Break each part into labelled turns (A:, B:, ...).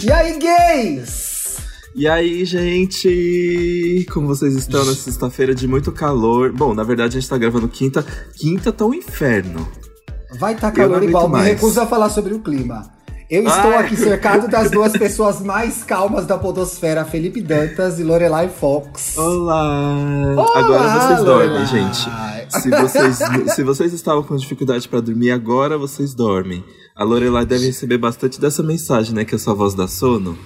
A: E aí, gays?
B: E aí, gente? Como vocês estão na sexta-feira de muito calor? Bom, na verdade a gente tá gravando quinta. Quinta tá um inferno.
A: Vai estar tá calor igual, me recuso a falar sobre o clima. Eu estou Ai. aqui cercado das duas pessoas mais calmas da podosfera, Felipe Dantas e Lorelai Fox.
B: Olá! Olá agora vocês Lorelai. dormem, gente. Se vocês, se vocês estavam com dificuldade para dormir, agora vocês dormem. A Lorelai deve receber bastante dessa mensagem, né? Que é sua voz da sono.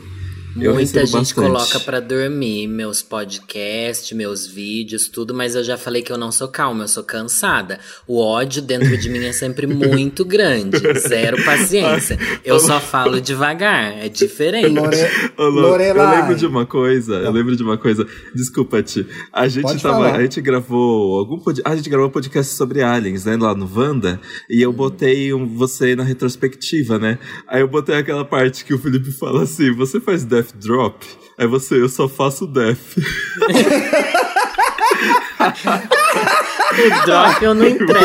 C: Muita gente bastante. coloca para dormir meus podcasts, meus vídeos, tudo, mas eu já falei que eu não sou calma, eu sou cansada. O ódio dentro de mim é sempre muito grande, zero paciência. Eu só falo devagar, é diferente. Lore...
B: Lore... Eu lembro de uma coisa, eu lembro de uma coisa. Desculpa-te. A gente tava, a gente gravou algum pod... a gente gravou um podcast sobre aliens, né, lá no Vanda, e eu botei um, você na retrospectiva, né? Aí eu botei aquela parte que o Felipe fala assim: "Você faz Death Drop. Aí você, eu só faço Death.
C: o Drop eu não entrego.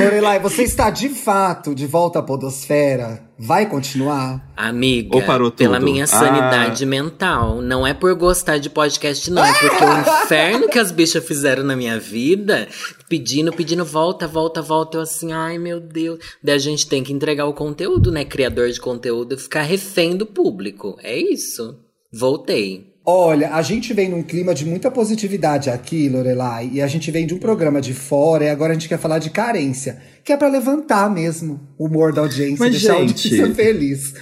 A: Lorelai, você está de fato de volta à podosfera? Vai continuar?
C: Amiga, pela minha sanidade ah. mental. Não é por gostar de podcast, não. É porque o inferno que as bichas fizeram na minha vida, pedindo, pedindo, volta, volta, volta. Eu assim, ai meu Deus. Daí a gente tem que entregar o conteúdo, né? Criador de conteúdo, ficar refém do público. É isso. Voltei.
A: Olha, a gente vem num clima de muita positividade aqui, Lorelai, e a gente vem de um programa de fora e agora a gente quer falar de carência, que é para levantar mesmo o humor da audiência, Mas, deixar gente, a audiência feliz.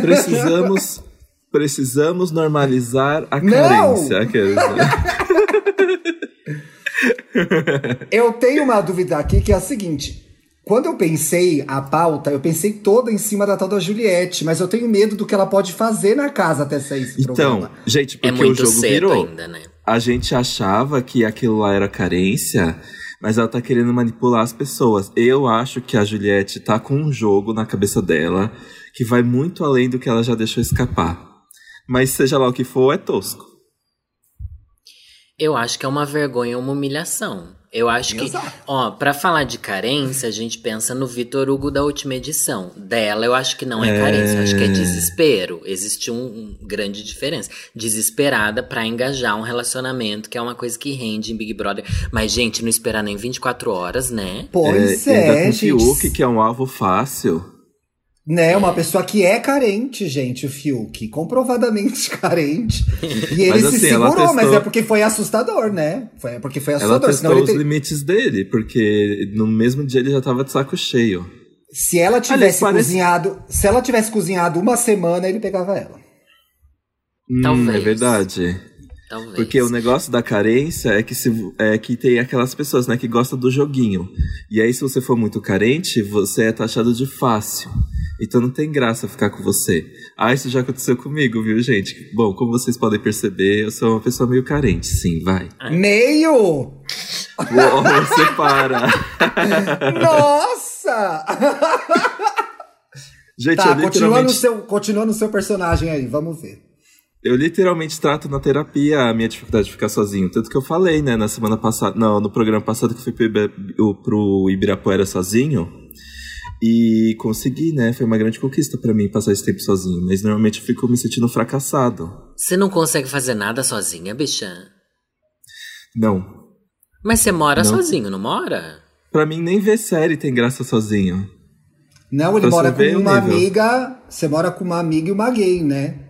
B: Precisamos, precisamos normalizar a carência.
A: Eu tenho uma dúvida aqui que é a seguinte: quando eu pensei a pauta, eu pensei toda em cima da tal da Juliette, mas eu tenho medo do que ela pode fazer na casa até sair esse
B: então,
A: programa.
B: gente, porque é muito o jogo cedo virou. ainda, né? A gente achava que aquilo lá era carência, mas ela tá querendo manipular as pessoas. Eu acho que a Juliette tá com um jogo na cabeça dela que vai muito além do que ela já deixou escapar. Mas seja lá o que for, é tosco.
C: Eu acho que é uma vergonha, uma humilhação. Eu acho que, Exato. ó, para falar de carência, a gente pensa no Vitor Hugo da última edição. Dela, eu acho que não é, é... carência, eu acho que é desespero. Existe um, um grande diferença. Desesperada para engajar um relacionamento, que é uma coisa que rende em Big Brother. Mas, gente, não esperar nem 24 horas, né?
A: Pois é.
B: é ainda com Fiuk, que é um alvo fácil.
A: Né, uma pessoa que é carente, gente, o Fiuk, comprovadamente carente. E ele mas, se assim, segurou, testou... mas é porque foi assustador, né? Foi porque foi assustador.
B: Ela testou os limites dele, porque no mesmo dia ele já tava de saco cheio.
A: Se ela tivesse Aliás, cozinhado, parece... se ela tivesse cozinhado uma semana, ele pegava ela.
B: Hum, é verdade. Talvez. Porque o negócio da carência é que, se, é que tem aquelas pessoas, né, que gostam do joguinho. E aí, se você for muito carente, você é taxado de fácil. Então não tem graça ficar com você. Ah, isso já aconteceu comigo, viu, gente? Bom, como vocês podem perceber, eu sou uma pessoa meio carente, sim, vai.
A: Meio?
B: Uou, você para.
A: Nossa! gente, tá, eu literalmente... continua, no seu, continua no seu personagem aí, vamos ver.
B: Eu literalmente trato na terapia a minha dificuldade de ficar sozinho. Tanto que eu falei, né, na semana passada, não, no programa passado que fui pro Ibirapuera sozinho. E consegui, né? Foi uma grande conquista para mim passar esse tempo sozinho. Mas normalmente eu fico me sentindo fracassado.
C: Você não consegue fazer nada sozinha, bicha?
B: Não.
C: Mas você mora não. sozinho, não mora?
B: Pra mim, nem ver série tem graça sozinho.
A: Não, ele pra mora com uma amiga. Você mora com uma amiga e uma gay, né?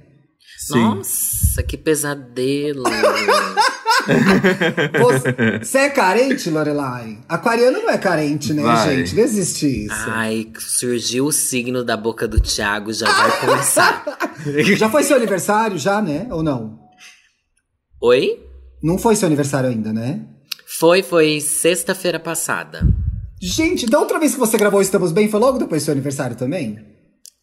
C: Sim. Nossa, que pesadelo.
A: Você é carente, Lorelai? Aquariano não é carente, né, vai. gente? Não existe isso.
C: Ai, surgiu o signo da boca do Thiago, já vai começar.
A: já foi seu aniversário, já, né? Ou não?
C: Oi?
A: Não foi seu aniversário ainda, né?
C: Foi, foi sexta-feira passada.
A: Gente, da outra vez que você gravou Estamos Bem, foi logo depois do seu aniversário também?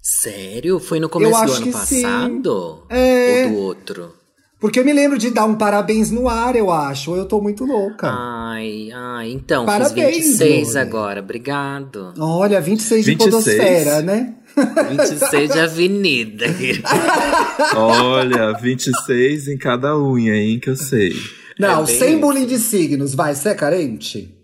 C: Sério? Foi no começo do ano passado?
A: Sim. É...
C: Ou do outro?
A: Porque eu me lembro de dar um parabéns no ar, eu acho. Ou eu tô muito louca.
C: Ai, ai, então, parabéns, fiz 26 agora. Obrigado.
A: Olha, 26, 26 de podosfera, né?
C: 26 de avenida.
B: Olha, 26 em cada unha, hein, que eu sei.
A: Não, é sem bullying de signos. Vai, você é carente?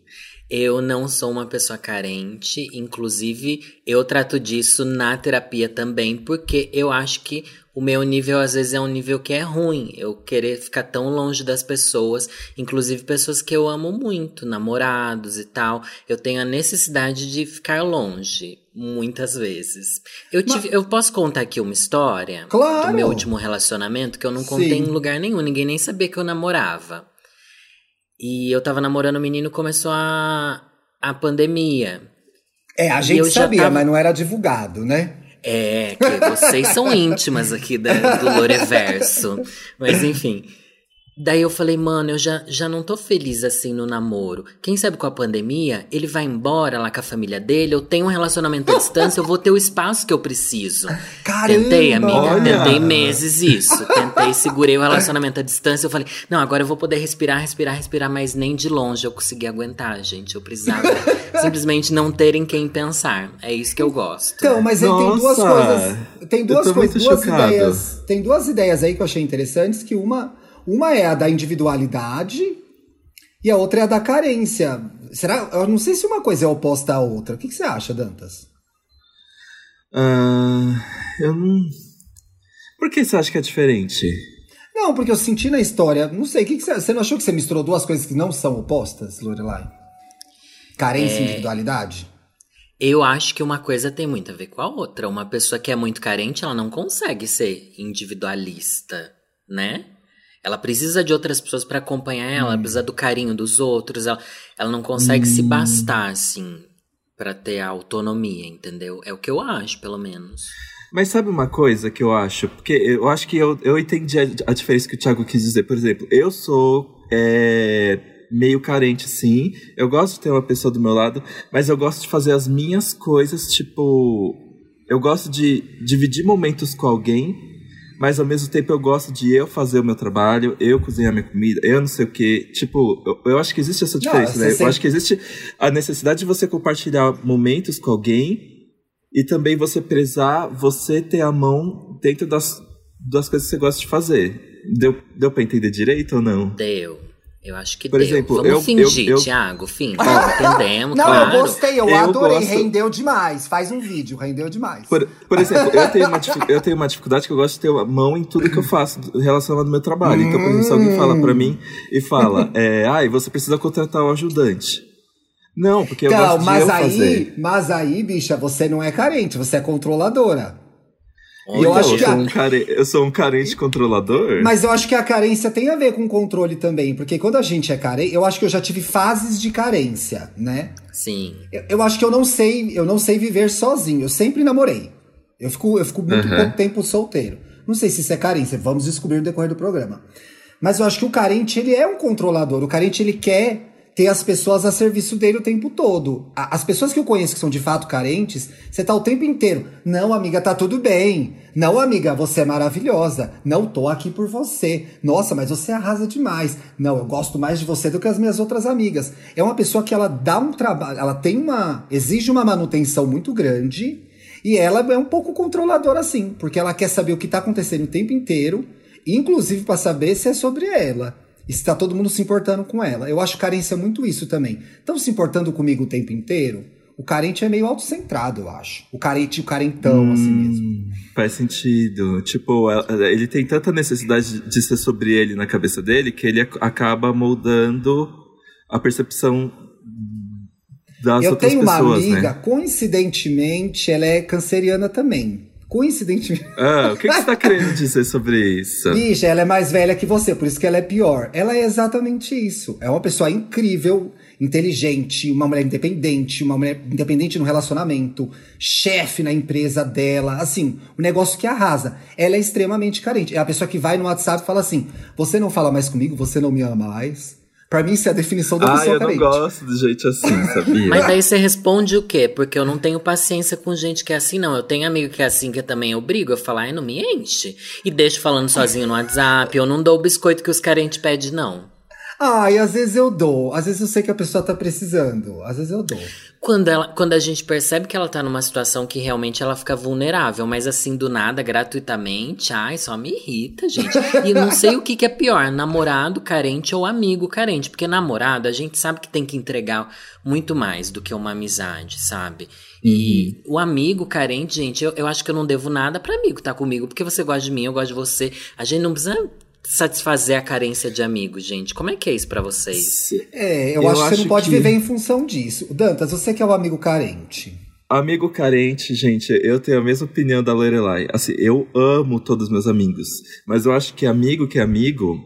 C: Eu não sou uma pessoa carente, inclusive eu trato disso na terapia também, porque eu acho que o meu nível às vezes é um nível que é ruim. Eu querer ficar tão longe das pessoas, inclusive pessoas que eu amo muito, namorados e tal. Eu tenho a necessidade de ficar longe muitas vezes. Eu tive, Mas... eu posso contar aqui uma história
A: claro.
C: do meu último relacionamento que eu não contei Sim. em lugar nenhum, ninguém nem sabia que eu namorava. E eu tava namorando o menino, começou a, a pandemia.
A: É, a gente sabia, tava... mas não era divulgado, né?
C: É, que vocês são íntimas aqui da, do Loreverso. Mas enfim. Daí eu falei, mano, eu já, já não tô feliz assim no namoro. Quem sabe com a pandemia, ele vai embora lá com a família dele, eu tenho um relacionamento à distância, eu vou ter o espaço que eu preciso.
A: Caramba,
C: Tentei, amiga, olha. tentei meses isso. Tentei, segurei o relacionamento à distância, eu falei, não, agora eu vou poder respirar, respirar, respirar, mas nem de longe eu consegui aguentar, gente. Eu precisava simplesmente não ter em quem pensar. É isso que eu gosto.
A: Então, mas aí tem duas coisas. Tem duas coisas, duas ideias. Tem duas ideias aí que eu achei interessantes, que uma uma é a da individualidade e a outra é a da carência. Será? Eu não sei se uma coisa é oposta à outra. O que, que você acha, Dantas?
B: Uh, eu não. Por que você acha que é diferente?
A: Não, porque eu senti na história. Não sei, que, que você, você não achou que você misturou duas coisas que não são opostas, Lorelai? Carência é... e individualidade?
C: Eu acho que uma coisa tem muito a ver com a outra. Uma pessoa que é muito carente, ela não consegue ser individualista, né? Ela precisa de outras pessoas para acompanhar ela, hum. ela precisa do carinho dos outros, ela, ela não consegue hum. se bastar, assim, para ter a autonomia, entendeu? É o que eu acho, pelo menos.
B: Mas sabe uma coisa que eu acho? Porque eu acho que eu, eu entendi a, a diferença que o Thiago quis dizer. Por exemplo, eu sou é, meio carente, sim. Eu gosto de ter uma pessoa do meu lado, mas eu gosto de fazer as minhas coisas, tipo. Eu gosto de dividir momentos com alguém mas ao mesmo tempo eu gosto de eu fazer o meu trabalho, eu cozinhar minha comida, eu não sei o que. Tipo, eu, eu, acho que existe essa diferença, não, né? Eu acho que existe a necessidade de você compartilhar momentos com alguém e também você prezar você ter a mão dentro das, das coisas que você gosta de fazer. Deu, deu pra entender direito ou não?
C: Deu. Eu acho que Por deu. exemplo, Vamos eu, fingir, eu, eu... Thiago, finge. entendemos,
A: Não,
C: claro.
A: eu gostei, eu, eu adorei, gosto... rendeu demais. Faz um vídeo, rendeu demais.
B: Por, por exemplo, eu tenho, uma, eu tenho uma dificuldade que eu gosto de ter a mão em tudo que eu faço relacionado ao meu trabalho. Então, por exemplo, se alguém fala pra mim e fala, é, ai, você precisa contratar um ajudante. Não, porque eu então, gosto
A: mas
B: de eu
A: aí,
B: fazer.
A: Mas aí, bicha, você não é carente, você é controladora.
B: Olha, eu, acho eu, que sou a... um care... eu sou um carente controlador.
A: Mas eu acho que a carência tem a ver com controle também. Porque quando a gente é carente, eu acho que eu já tive fases de carência, né?
C: Sim.
A: Eu, eu acho que eu não sei, eu não sei viver sozinho. Eu sempre namorei. Eu fico, eu fico muito uhum. pouco tempo solteiro. Não sei se isso é carência, vamos descobrir no decorrer do programa. Mas eu acho que o carente, ele é um controlador. O carente, ele quer ter as pessoas a serviço dele o tempo todo. As pessoas que eu conheço que são de fato carentes, você tá o tempo inteiro. Não, amiga, tá tudo bem. Não, amiga, você é maravilhosa. Não, tô aqui por você. Nossa, mas você arrasa demais. Não, eu gosto mais de você do que as minhas outras amigas. É uma pessoa que ela dá um trabalho, ela tem uma. exige uma manutenção muito grande. E ela é um pouco controladora, assim, porque ela quer saber o que tá acontecendo o tempo inteiro, inclusive para saber se é sobre ela está todo mundo se importando com ela. Eu acho carência muito isso também. Estão se importando comigo o tempo inteiro? O carente é meio autocentrado, eu acho. O carente, o carentão, hum, assim mesmo.
B: Faz sentido. Tipo, ele tem tanta necessidade de ser sobre ele na cabeça dele que ele acaba moldando a percepção das
A: eu
B: outras pessoas, Eu tenho
A: uma
B: amiga,
A: né? coincidentemente, ela é canceriana também. Coincidentemente.
B: Ah, o que, que você tá querendo dizer sobre isso?
A: Bicha, ela é mais velha que você, por isso que ela é pior. Ela é exatamente isso. É uma pessoa incrível, inteligente, uma mulher independente, uma mulher independente no relacionamento, chefe na empresa dela, assim, um negócio que arrasa. Ela é extremamente carente. É a pessoa que vai no WhatsApp e fala assim: Você não fala mais comigo, você não me ama mais. Pra mim, isso é a definição da
B: ah,
A: pessoa
B: carente. Ah, eu não gosto de gente assim, sabia?
C: Mas daí você responde o quê? Porque eu não tenho paciência com gente que é assim, não. Eu tenho amigo que é assim, que eu também obrigo a falar, ai, não me enche. E deixo falando sozinho no WhatsApp, eu não dou o biscoito que os carentes pedem, não.
A: Ai, às vezes eu dou. Às vezes eu sei que a pessoa tá precisando. Às vezes eu dou.
C: Quando, ela, quando a gente percebe que ela tá numa situação que realmente ela fica vulnerável, mas assim, do nada, gratuitamente, ai, só me irrita, gente. E não sei o que, que é pior, namorado carente ou amigo carente. Porque namorado, a gente sabe que tem que entregar muito mais do que uma amizade, sabe? E uhum. o amigo carente, gente, eu, eu acho que eu não devo nada para amigo tá comigo, porque você gosta de mim, eu gosto de você. A gente não precisa satisfazer a carência de amigos, gente? Como é que é isso para vocês?
A: É, eu, eu acho, acho que você não pode que... viver em função disso. Dantas, você que é o amigo carente.
B: Amigo carente, gente, eu tenho a mesma opinião da Lorelai. Assim, eu amo todos os meus amigos, mas eu acho que amigo que é amigo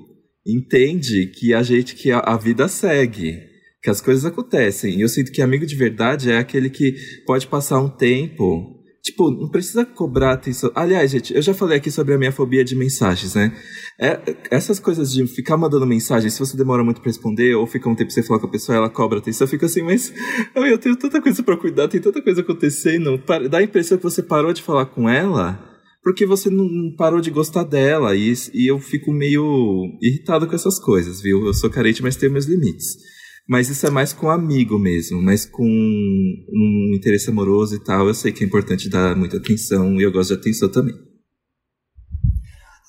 B: entende que a gente que a, a vida segue, que as coisas acontecem. E eu sinto que amigo de verdade é aquele que pode passar um tempo Tipo, não precisa cobrar atenção. Aliás, gente, eu já falei aqui sobre a minha fobia de mensagens, né? É, essas coisas de ficar mandando mensagem, se você demora muito para responder, ou fica um tempo sem falar com a pessoa ela cobra atenção, fica assim, mas eu tenho tanta coisa para cuidar, tem tanta coisa acontecendo. Dá a impressão que você parou de falar com ela porque você não parou de gostar dela. E, e eu fico meio irritado com essas coisas, viu? Eu sou carente, mas tenho meus limites. Mas isso é mais com amigo mesmo, mas com um interesse amoroso e tal. Eu sei que é importante dar muita atenção e eu gosto de atenção também.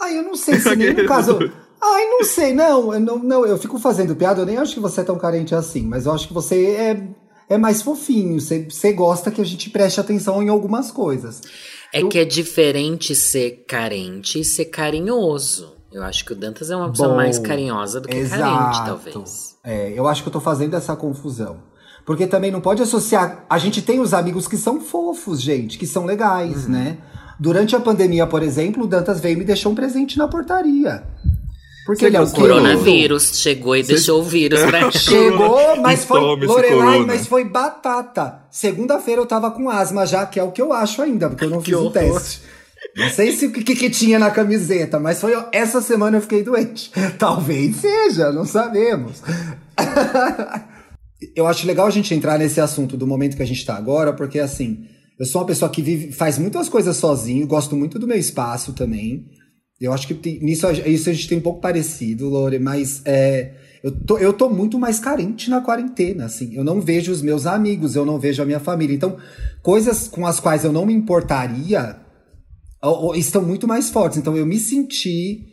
A: Ai, eu não sei se nem no caso. Ai, não sei, não, eu não, não, eu fico fazendo piada, eu nem acho que você é tão carente assim, mas eu acho que você é, é mais fofinho, você, você gosta que a gente preste atenção em algumas coisas.
C: É eu... que é diferente ser carente e ser carinhoso. Eu acho que o Dantas é uma pessoa Bom, mais carinhosa do que exato. carente, talvez.
A: É, eu acho que eu tô fazendo essa confusão. Porque também não pode associar. A gente tem os amigos que são fofos, gente, que são legais, uhum. né? Durante a pandemia, por exemplo, o Dantas veio e me deixou um presente na portaria.
C: Porque ele é o coronavírus. Chegou e Você... deixou o vírus pra
A: Chegou, mas foi. Lorelai, mas foi batata. Segunda-feira eu tava com asma já, que é o que eu acho ainda, porque eu não fiz o teste. Não sei se o que, que, tinha na camiseta, mas foi essa semana eu fiquei doente. Talvez seja, não sabemos. eu acho legal a gente entrar nesse assunto do momento que a gente tá agora, porque assim, eu sou uma pessoa que vive, faz muitas coisas sozinho, gosto muito do meu espaço também. Eu acho que tem, nisso isso a gente tem um pouco parecido, Lore, mas é, eu, tô, eu tô muito mais carente na quarentena, assim. Eu não vejo os meus amigos, eu não vejo a minha família. Então, coisas com as quais eu não me importaria estão muito mais fortes. Então eu me senti,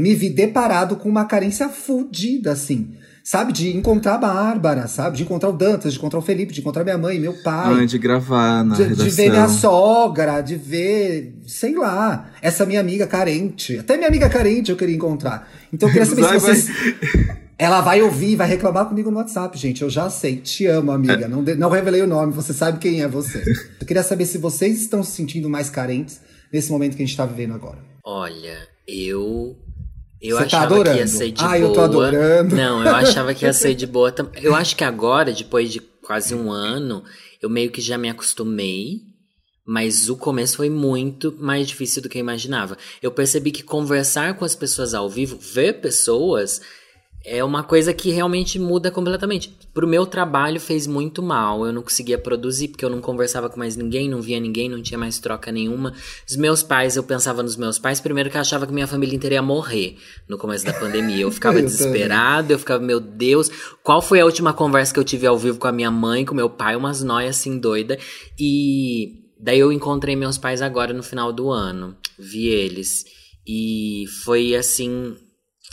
A: me vi deparado com uma carência fodida, assim. Sabe? De encontrar a Bárbara, sabe? De encontrar o Dantas, de encontrar o Felipe, de encontrar minha mãe, meu pai.
B: Ah, de gravar na
A: de,
B: redação.
A: de ver minha sogra, de ver, sei lá, essa minha amiga carente. Até minha amiga carente eu queria encontrar. Então eu queria saber se vocês. Ela vai ouvir, vai reclamar comigo no WhatsApp, gente. Eu já sei. Te amo, amiga. É. Não, não revelei o nome, você sabe quem é você. Eu queria saber se vocês estão se sentindo mais carentes nesse momento que a gente tá vivendo agora?
C: Olha, eu. Eu Você tá achava tá que ia ser de ah, boa. eu tô
A: adorando.
C: Não, eu achava que ia ser de boa. Eu acho que agora, depois de quase um ano, eu meio que já me acostumei. Mas o começo foi muito mais difícil do que eu imaginava. Eu percebi que conversar com as pessoas ao vivo, ver pessoas, é uma coisa que realmente muda completamente. Pro meu trabalho fez muito mal. Eu não conseguia produzir porque eu não conversava com mais ninguém, não via ninguém, não tinha mais troca nenhuma. Os meus pais, eu pensava nos meus pais, primeiro que eu achava que minha família inteira ia morrer no começo da pandemia. Eu ficava eu desesperado, eu ficava, meu Deus, qual foi a última conversa que eu tive ao vivo com a minha mãe, com meu pai, umas noias assim doida. E daí eu encontrei meus pais agora no final do ano. Vi eles. E foi assim,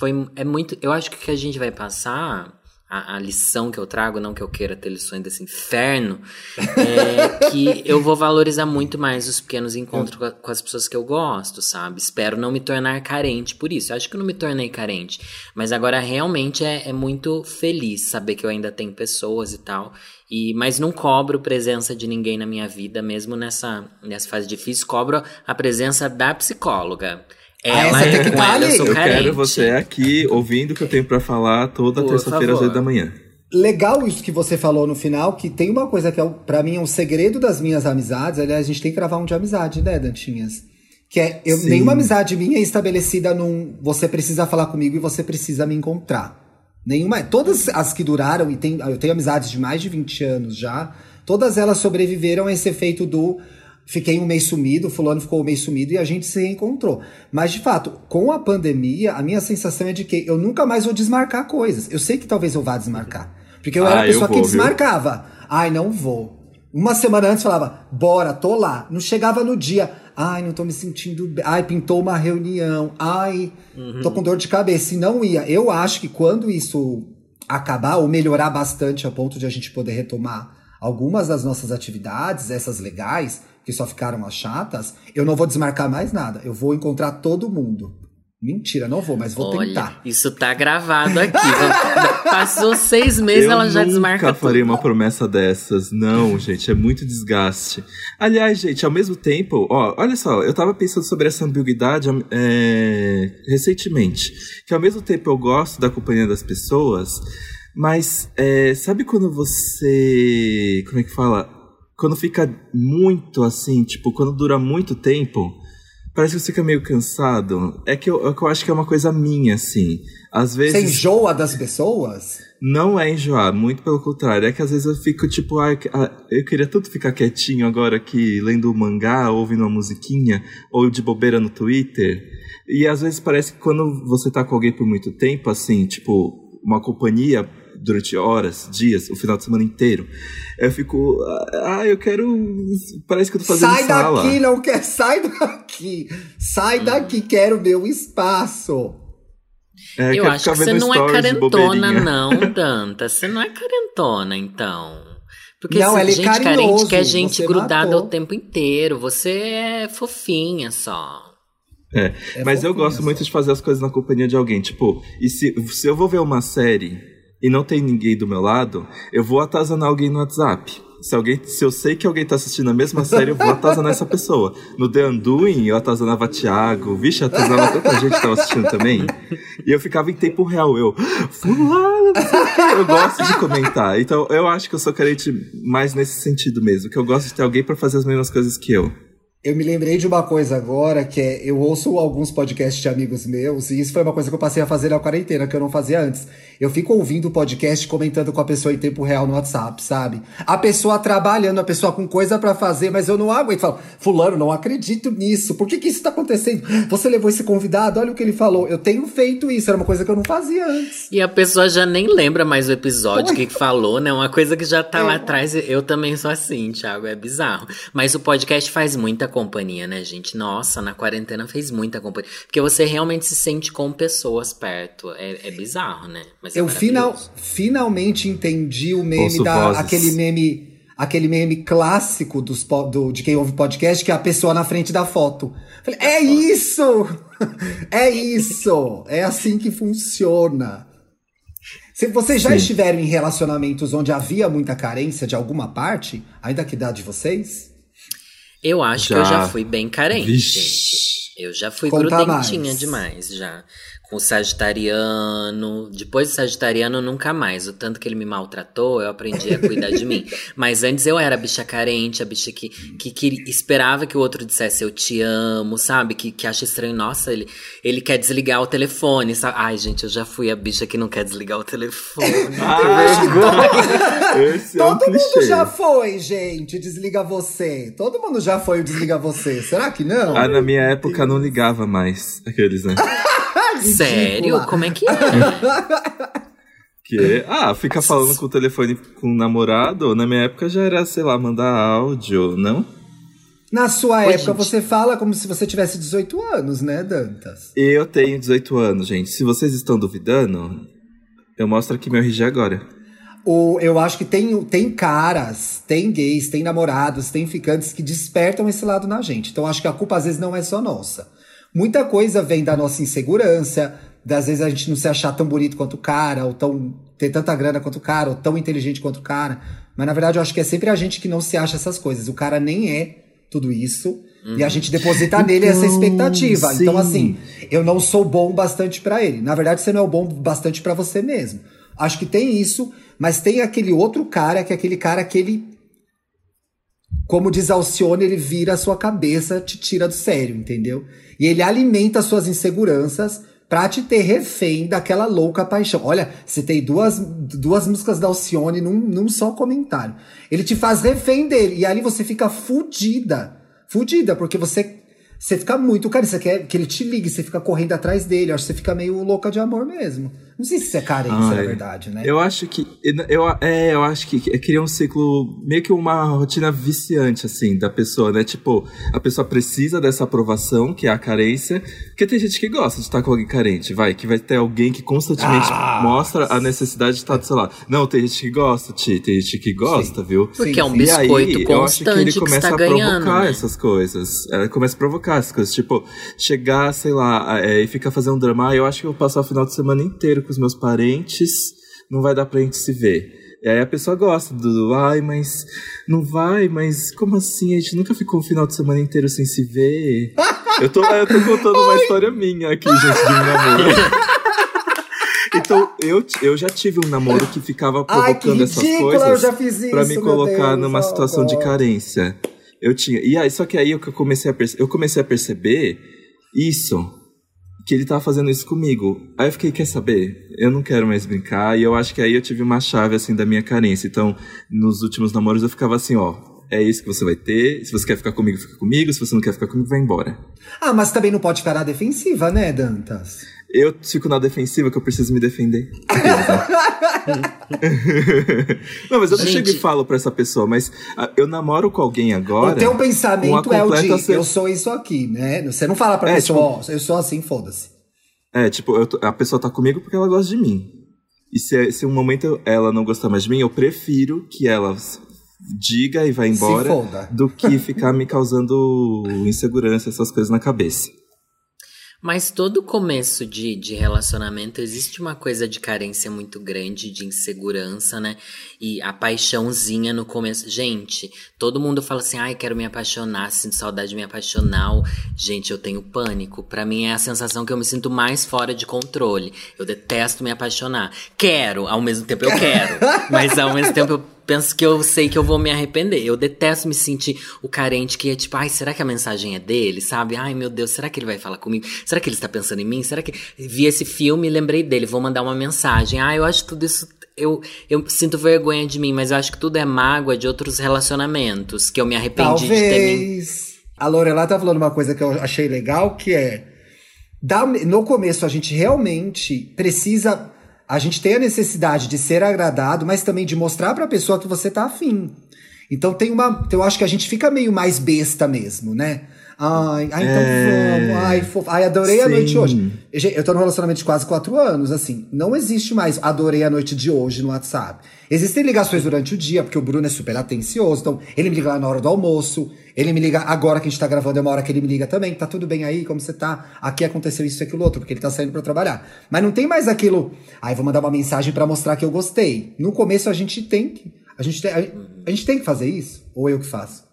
C: foi é muito. Eu acho que o que a gente vai passar. A, a, lição que eu trago, não que eu queira ter lições desse inferno, é que eu vou valorizar muito mais os pequenos encontros com, com, as pessoas que eu gosto, sabe? Espero não me tornar carente por isso. Eu acho que eu não me tornei carente, mas agora realmente é, é muito feliz saber que eu ainda tenho pessoas e tal. E, mas não cobro presença de ninguém na minha vida, mesmo nessa, nessa fase difícil. Cobro a presença da psicóloga. Ela ah, é, que tá ali.
B: Eu quero você aqui ouvindo o que eu tenho para falar toda terça-feira às 8 da manhã.
A: Legal isso que você falou no final, que tem uma coisa que é, para mim é um segredo das minhas amizades. Aliás, a gente tem que gravar um de amizade, né, Dantinhas? Que é, eu, nenhuma amizade minha é estabelecida num você precisa falar comigo e você precisa me encontrar. Nenhuma. Todas as que duraram, e tem, eu tenho amizades de mais de 20 anos já, todas elas sobreviveram a esse efeito do fiquei um mês sumido, o fulano ficou um mês sumido e a gente se reencontrou. Mas, de fato, com a pandemia, a minha sensação é de que eu nunca mais vou desmarcar coisas. Eu sei que talvez eu vá desmarcar. Porque eu ah, era a pessoa vou, que desmarcava. Viu? Ai, não vou. Uma semana antes falava, bora, tô lá. Não chegava no dia, ai, não tô me sentindo bem. Ai, pintou uma reunião. Ai, uhum. tô com dor de cabeça. E não ia. Eu acho que quando isso acabar ou melhorar bastante a ponto de a gente poder retomar algumas das nossas atividades, essas legais, que só ficaram as chatas, eu não vou desmarcar mais nada. Eu vou encontrar todo mundo. Mentira, não vou, mas vou Olha, tentar.
C: Isso tá gravado aqui. Passou seis meses,
B: eu
C: ela já desmarca.
B: Eu nunca farei uma promessa dessas. Não, gente, é muito desgaste. Aliás, gente, ao mesmo tempo, ó, olha só, eu tava pensando sobre essa ambiguidade é, recentemente. Que ao mesmo tempo eu gosto da companhia das pessoas, mas é, sabe quando você. Como é que fala? Quando fica muito assim, tipo, quando dura muito tempo Parece que você fica meio cansado. É que eu, é eu acho que é uma coisa minha, assim. Às vezes.
A: Você enjoa das pessoas?
B: Não é enjoar, muito pelo contrário. É que às vezes eu fico tipo, ah, eu queria tanto ficar quietinho agora aqui, lendo um mangá, ouvindo uma musiquinha, ou de bobeira no Twitter. E às vezes parece que quando você tá com alguém por muito tempo, assim, tipo, uma companhia durante horas, dias, o final de semana inteiro. Eu fico, ah, eu quero. Parece que eu tô fazendo
A: Sai sala. daqui, não quer. Sai daqui. Sai hum. daqui, quero meu espaço.
C: É, eu acho que você não é carentona, não, Danta. Você não é carentona, então. Porque não, ela é gente carinhoso, carente quer gente grudada matou. o tempo inteiro. Você é fofinha só.
B: É, é mas eu gosto só. muito de fazer as coisas na companhia de alguém. Tipo, e se, se eu vou ver uma série e não tem ninguém do meu lado, eu vou atazanar alguém no WhatsApp. Se, alguém, se eu sei que alguém tá assistindo a mesma série, eu vou atazanar essa pessoa. No The Undoing, eu atazanava Thiago. Vixe, atazanava tanta gente que tava assistindo também. E eu ficava em tempo real. Eu, fulano, eu gosto de comentar. Então, eu acho que eu sou carente mais nesse sentido mesmo. Que eu gosto de ter alguém para fazer as mesmas coisas que eu.
A: Eu me lembrei de uma coisa agora, que é, eu ouço alguns podcasts de amigos meus, e isso foi uma coisa que eu passei a fazer na quarentena, que eu não fazia antes. Eu fico ouvindo o podcast comentando com a pessoa em tempo real no WhatsApp, sabe? A pessoa trabalhando, a pessoa com coisa para fazer, mas eu não aguento. Falo, fulano, não acredito nisso. Por que que isso tá acontecendo? Você levou esse convidado, olha o que ele falou. Eu tenho feito isso, era uma coisa que eu não fazia antes.
C: E a pessoa já nem lembra mais o episódio, que falou, né? Uma coisa que já tá é. lá atrás. Eu também sou assim, Thiago, é bizarro. Mas o podcast faz muita companhia, né, gente? Nossa, na quarentena fez muita companhia. Porque você realmente se sente com pessoas perto. É, é bizarro, né?
A: Mas é eu final, finalmente entendi o meme Ouço da. Vozes. aquele meme. Aquele meme clássico dos, do, de quem ouve podcast, que é a pessoa na frente da foto. Falei, é isso! é isso! É assim que funciona. Se vocês já Sim. estiveram em relacionamentos onde havia muita carência de alguma parte, ainda que idade de vocês?
C: Eu acho já. que eu já fui bem carente, Vixe. gente. Eu já fui Conta grudentinha mais. demais, já com o Sagitariano. Depois do Sagitariano, nunca mais. O tanto que ele me maltratou, eu aprendi a cuidar de mim. Mas antes eu era a bicha carente, a bicha que, que, que, esperava que o outro dissesse eu te amo, sabe? Que, que acha estranho, nossa, ele, ele quer desligar o telefone, sabe? Ai, gente, eu já fui a bicha que não quer desligar o telefone.
A: ah, Esse é Todo um mundo já foi, gente, desliga você. Todo mundo já foi o desliga você. Será que não?
B: Ah, na minha época não ligava mais aqueles, né?
C: Sério? Como é que é?
B: Que ah, fica falando com o telefone com o namorado, na minha época já era, sei lá, mandar áudio, não?
A: Na sua Oi, época, gente. você fala como se você tivesse 18 anos, né, Dantas?
B: Eu tenho 18 anos, gente. Se vocês estão duvidando, eu mostro aqui meu RG agora.
A: O, eu acho que tem, tem caras, tem gays, tem namorados, tem ficantes que despertam esse lado na gente. Então acho que a culpa às vezes não é só nossa. Muita coisa vem da nossa insegurança, das vezes a gente não se achar tão bonito quanto o cara, ou tão ter tanta grana quanto o cara, ou tão inteligente quanto o cara. Mas na verdade eu acho que é sempre a gente que não se acha essas coisas. O cara nem é tudo isso. Uhum. E a uhum. gente deposita então, nele essa expectativa. Sim. Então, assim, eu não sou bom bastante para ele. Na verdade, você não é o bom bastante para você mesmo. Acho que tem isso, mas tem aquele outro cara, que é aquele cara que ele como diz Alcione, ele vira a sua cabeça, te tira do sério, entendeu? E ele alimenta suas inseguranças pra te ter refém daquela louca paixão. Olha, citei duas, duas músicas da Alcione num, num só comentário. Ele te faz refém dele, e ali você fica fudida. fodida, porque você você fica muito, cara, você quer que ele te ligue, você fica correndo atrás dele, acho que você fica meio louca de amor mesmo. Não sei se isso é carência, Ai, na verdade, né?
B: Eu acho que. Eu, é, eu acho que cria um ciclo, meio que uma rotina viciante, assim, da pessoa, né? Tipo, a pessoa precisa dessa aprovação, que é a carência. Porque tem gente que gosta de estar com alguém carente, vai, que vai ter alguém que constantemente ah, mostra a necessidade de estar do seu lado. Não, tem gente que gosta, Ti, tem gente que gosta, sim. viu?
C: Porque sim, é um biscoito aí, constante eu acho que ele começa que a
B: provocar
C: ganhando, né?
B: essas coisas. Ela começa a provocar essas coisas. Tipo, chegar, sei lá, é, e ficar fazendo um drama. Ah, eu acho que eu vou passar o final de semana inteiro com os meus parentes, não vai dar pra gente se ver. E aí a pessoa gosta do, ai, mas não vai, mas como assim? A gente nunca ficou um final de semana inteiro sem se ver. eu, tô, eu tô contando uma história minha aqui, gente, de um namoro. Então, eu, eu já tive um namoro que ficava provocando Ai, essas coisas para me colocar numa situação de carência. Eu tinha. E aí, só que aí eu comecei a, eu comecei a perceber isso que ele tava fazendo isso comigo. Aí eu fiquei, quer saber? Eu não quero mais brincar. E eu acho que aí eu tive uma chave, assim, da minha carência. Então, nos últimos namoros eu ficava assim, ó. É isso que você vai ter. Se você quer ficar comigo, fica comigo. Se você não quer ficar comigo, vai embora.
A: Ah, mas também não pode ficar na defensiva, né, Dantas?
B: Eu fico na defensiva que eu preciso me defender. não, mas eu não chego e falo pra essa pessoa, mas uh, eu namoro com alguém agora.
A: O teu pensamento é o de ser... eu sou isso aqui, né? Você não fala pra é, pessoa, tipo, ó, eu sou assim, foda-se.
B: É, tipo, tô, a pessoa tá comigo porque ela gosta de mim. E se, se um momento ela não gostar mais de mim, eu prefiro que ela diga e vá embora do que ficar me causando insegurança, essas coisas na cabeça.
C: Mas todo começo de, de relacionamento existe uma coisa de carência muito grande, de insegurança, né? E a paixãozinha no começo. Gente, todo mundo fala assim: ai, quero me apaixonar, sinto saudade de me apaixonar. Gente, eu tenho pânico. Para mim é a sensação que eu me sinto mais fora de controle. Eu detesto me apaixonar. Quero, ao mesmo tempo eu quero. mas ao mesmo tempo eu penso que eu sei que eu vou me arrepender. Eu detesto me sentir o carente que é tipo, ai, será que a mensagem é dele, sabe? Ai, meu Deus, será que ele vai falar comigo? Será que ele está pensando em mim? Será que. Vi esse filme e lembrei dele, vou mandar uma mensagem. Ah, eu acho tudo isso. Eu, eu sinto vergonha de mim, mas eu acho que tudo é mágoa de outros relacionamentos que eu me arrependi
A: Talvez. de ter. A Lorelai tá falando uma coisa que eu achei legal, que é. no começo, a gente realmente precisa a gente tem a necessidade de ser agradado, mas também de mostrar para a pessoa que você tá afim. Então tem uma, eu acho que a gente fica meio mais besta mesmo, né? Ai, ai então é... vamos, ai, fofo. Ai, adorei Sim. a noite hoje. Eu tô num relacionamento de quase quatro anos, assim. Não existe mais adorei a noite de hoje no WhatsApp. Existem ligações durante o dia, porque o Bruno é super atencioso. Então, ele me liga lá na hora do almoço. Ele me liga agora que a gente tá gravando, é uma hora que ele me liga também. Tá tudo bem aí? Como você tá? Aqui aconteceu isso e aquilo outro, porque ele tá saindo para trabalhar. Mas não tem mais aquilo. Ai, vou mandar uma mensagem para mostrar que eu gostei. No começo a gente tem que. A gente tem, a, a gente tem que fazer isso? Ou eu que faço?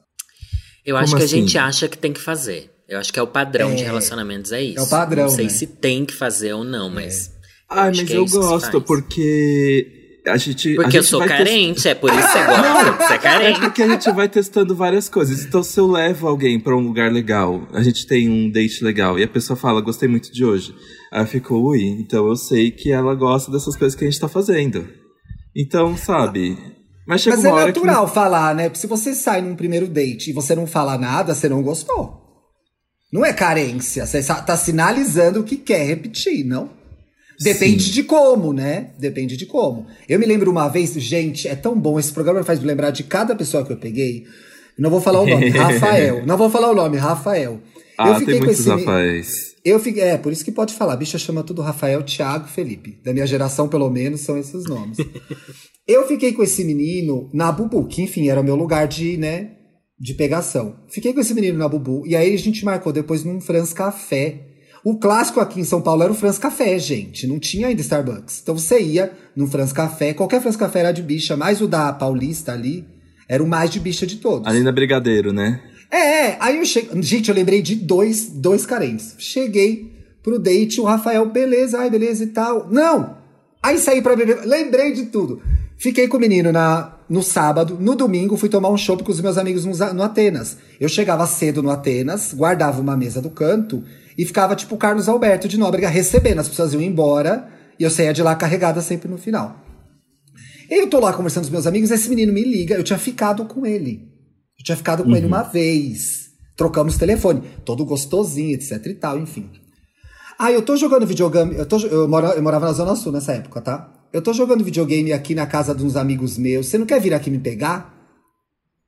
C: Eu acho Como que assim? a gente acha que tem que fazer. Eu acho que é o padrão é, de relacionamentos, é isso.
A: É o padrão.
C: Não sei
A: né?
C: se tem que fazer ou não, mas. É.
B: Ah, mas é eu gosto, porque a gente.
C: Porque
B: a
C: gente eu sou carente, test... é por isso que você gosta. você é carente.
B: É porque a gente vai testando várias coisas. Então, se eu levo alguém para um lugar legal, a gente tem um date legal, e a pessoa fala, gostei muito de hoje. Aí eu fico, ui, então eu sei que ela gosta dessas coisas que a gente tá fazendo. Então, sabe.
A: Mas, Mas é natural que... falar, né? Se você sai num primeiro date e você não fala nada, você não gostou. Não é carência. Você tá sinalizando que quer repetir, não? Depende Sim. de como, né? Depende de como. Eu me lembro uma vez, gente, é tão bom. Esse programa faz me lembrar de cada pessoa que eu peguei. Não vou falar o nome, Rafael. Não vou falar o nome, Rafael.
B: Ah, eu fiquei tem muitos com esse... Rafaéis.
A: Eu fiquei, é, por isso que pode falar. Bicha chama tudo Rafael, Thiago, Felipe. Da minha geração, pelo menos, são esses nomes. Eu fiquei com esse menino na Bubu, que enfim, era o meu lugar de, né, de pegação. Fiquei com esse menino na Bubu, e aí a gente marcou depois num Franz Café. O clássico aqui em São Paulo era o Franz Café, gente. Não tinha ainda Starbucks. Então você ia no Franz Café, qualquer Franz Café era de bicha, mais o da Paulista ali, era o mais de bicha de todos.
B: Ali na Brigadeiro, né?
A: É, aí eu cheguei. Gente, eu lembrei de dois, dois carentes. Cheguei pro date, o Rafael, beleza, ai, beleza e tal. Não! Aí saí pra beber, lembrei de tudo. Fiquei com o menino na, no sábado, no domingo fui tomar um chopp com os meus amigos no, no, Atenas. Eu chegava cedo no Atenas, guardava uma mesa do canto e ficava tipo o Carlos Alberto de Nóbrega recebendo. As pessoas iam embora e eu saía de lá carregada sempre no final. Eu tô lá conversando com os meus amigos, esse menino me liga, eu tinha ficado com ele. Eu tinha ficado com uhum. ele uma vez. Trocamos telefone, todo gostosinho, etc e tal, enfim. Ah, eu tô jogando videogame. Eu, tô, eu, mora, eu morava na Zona Sul nessa época, tá? Eu tô jogando videogame aqui na casa de uns amigos meus. Você não quer vir aqui me pegar?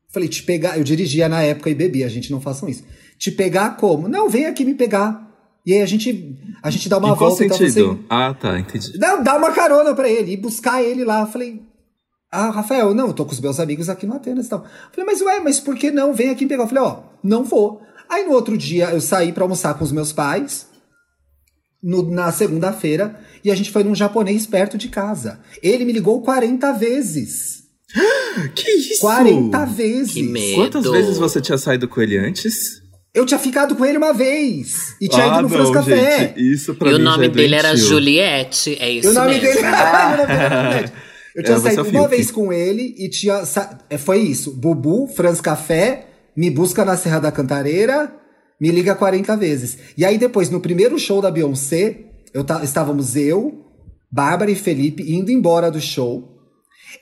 A: Falei, te pegar. Eu dirigia na época e bebia, a gente não façam isso. Te pegar como? Não, vem aqui me pegar. E aí a gente, a gente dá uma
B: em
A: volta.
B: Qual sentido? Então, ah, tá, entendi.
A: Não, dá uma carona pra ele, ir buscar ele lá. Falei, ah, Rafael, não, eu tô com os meus amigos aqui no Atenas e tal. Falei, mas ué, mas por que não? Vem aqui me pegar. Eu falei, ó, não vou. Aí no outro dia eu saí para almoçar com os meus pais no, na segunda-feira e a gente foi num japonês perto de casa. Ele me ligou 40 vezes.
B: Que isso?
A: 40 vezes. Que
C: medo.
B: Quantas vezes você tinha saído com ele antes?
A: Eu tinha ficado com ele uma vez. E tinha ah, ido no Franz Café.
B: isso pra
C: e
B: mim
C: o nome
B: é
C: dele era Juliette. É isso
A: e o nome
C: mesmo.
A: dele era Eu tinha é, saído uma vez com ele e tinha. É, foi isso. Bubu, Franz Café, me busca na Serra da Cantareira me liga 40 vezes. E aí depois, no primeiro show da Beyoncé, eu estávamos eu, Bárbara e Felipe indo embora do show.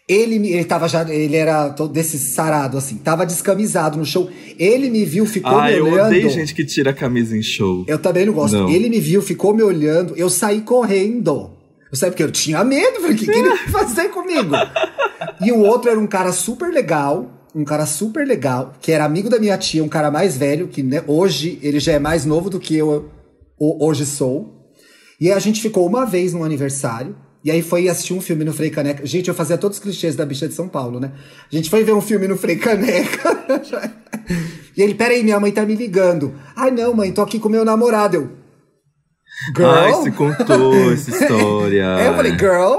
A: Ele, ele tava já, ele era todo desse sarado, assim, tava descamisado no show. Ele me viu, ficou ah, me olhando.
B: eu odeio gente que tira a camisa em show.
A: Eu também não gosto. Não. Ele me viu, ficou me olhando, eu saí correndo. Saí porque eu tinha medo, falei, o que, que ele ia fazer comigo? E o outro era um cara super legal, um cara super legal, que era amigo da minha tia, um cara mais velho, que né, hoje ele já é mais novo do que eu hoje sou. E a gente ficou uma vez no aniversário. E aí foi assistir um filme no Frei Caneca. Gente, eu fazia todos os clichês da bicha de São Paulo, né? A gente foi ver um filme no Frei Caneca. e ele, peraí, minha mãe tá me ligando. Ai, não, mãe, tô aqui com meu namorado. Eu.
B: Girl? Ai, você contou essa história.
A: é, eu falei, girl?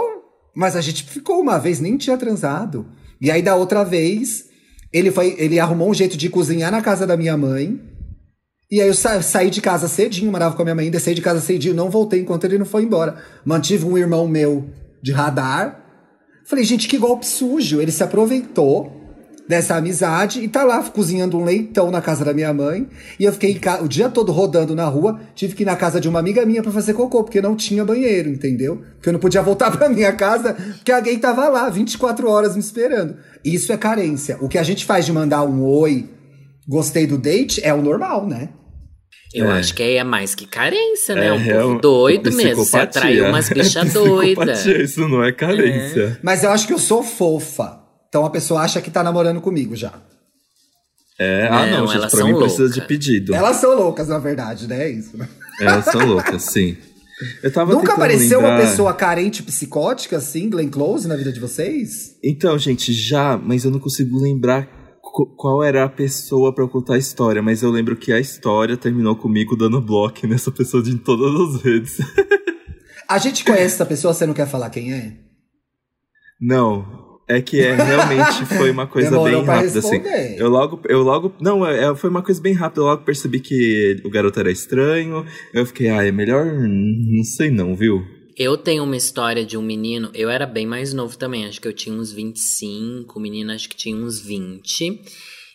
A: Mas a gente ficou uma vez, nem tinha transado. E aí, da outra vez, ele, foi, ele arrumou um jeito de cozinhar na casa da minha mãe. E aí eu sa saí de casa cedinho, morava com a minha mãe, ainda saí de casa cedinho, não voltei enquanto ele não foi embora. Mantive um irmão meu de radar. Falei, gente, que golpe sujo. Ele se aproveitou dessa amizade e tá lá cozinhando um leitão na casa da minha mãe. E eu fiquei o dia todo rodando na rua, tive que ir na casa de uma amiga minha para fazer cocô, porque não tinha banheiro, entendeu? Porque eu não podia voltar pra minha casa, porque a gay tava lá 24 horas me esperando. Isso é carência. O que a gente faz de mandar um oi, gostei do date, é o normal, né?
C: Eu é. acho que aí é mais que carência, né? É, um é povo doido mesmo. Você atraiu umas bichas doidas.
B: Isso não é carência.
A: É. Mas eu acho que eu sou fofa. Então a pessoa acha que tá namorando comigo já.
B: É, ah não, gente, elas pra mim loucas. precisa de pedido.
A: Elas são loucas, na verdade, né? É isso.
B: Elas são loucas, sim.
A: Nunca apareceu lembrar... uma pessoa carente psicótica, assim, Glenn Close, na vida de vocês?
B: Então, gente, já, mas eu não consigo lembrar qual era a pessoa para contar a história, mas eu lembro que a história terminou comigo dando bloco nessa pessoa de em todas as redes.
A: a gente conhece essa pessoa, você não quer falar quem é?
B: Não, é que é, realmente foi uma coisa Demorou bem rápida, assim. Eu logo, eu logo. Não, é, é, foi uma coisa bem rápida. Eu logo percebi que o garoto era estranho. Eu fiquei, ah, é melhor. Não sei não, viu?
C: Eu tenho uma história de um menino. Eu era bem mais novo também. Acho que eu tinha uns 25. O menino acho que tinha uns 20.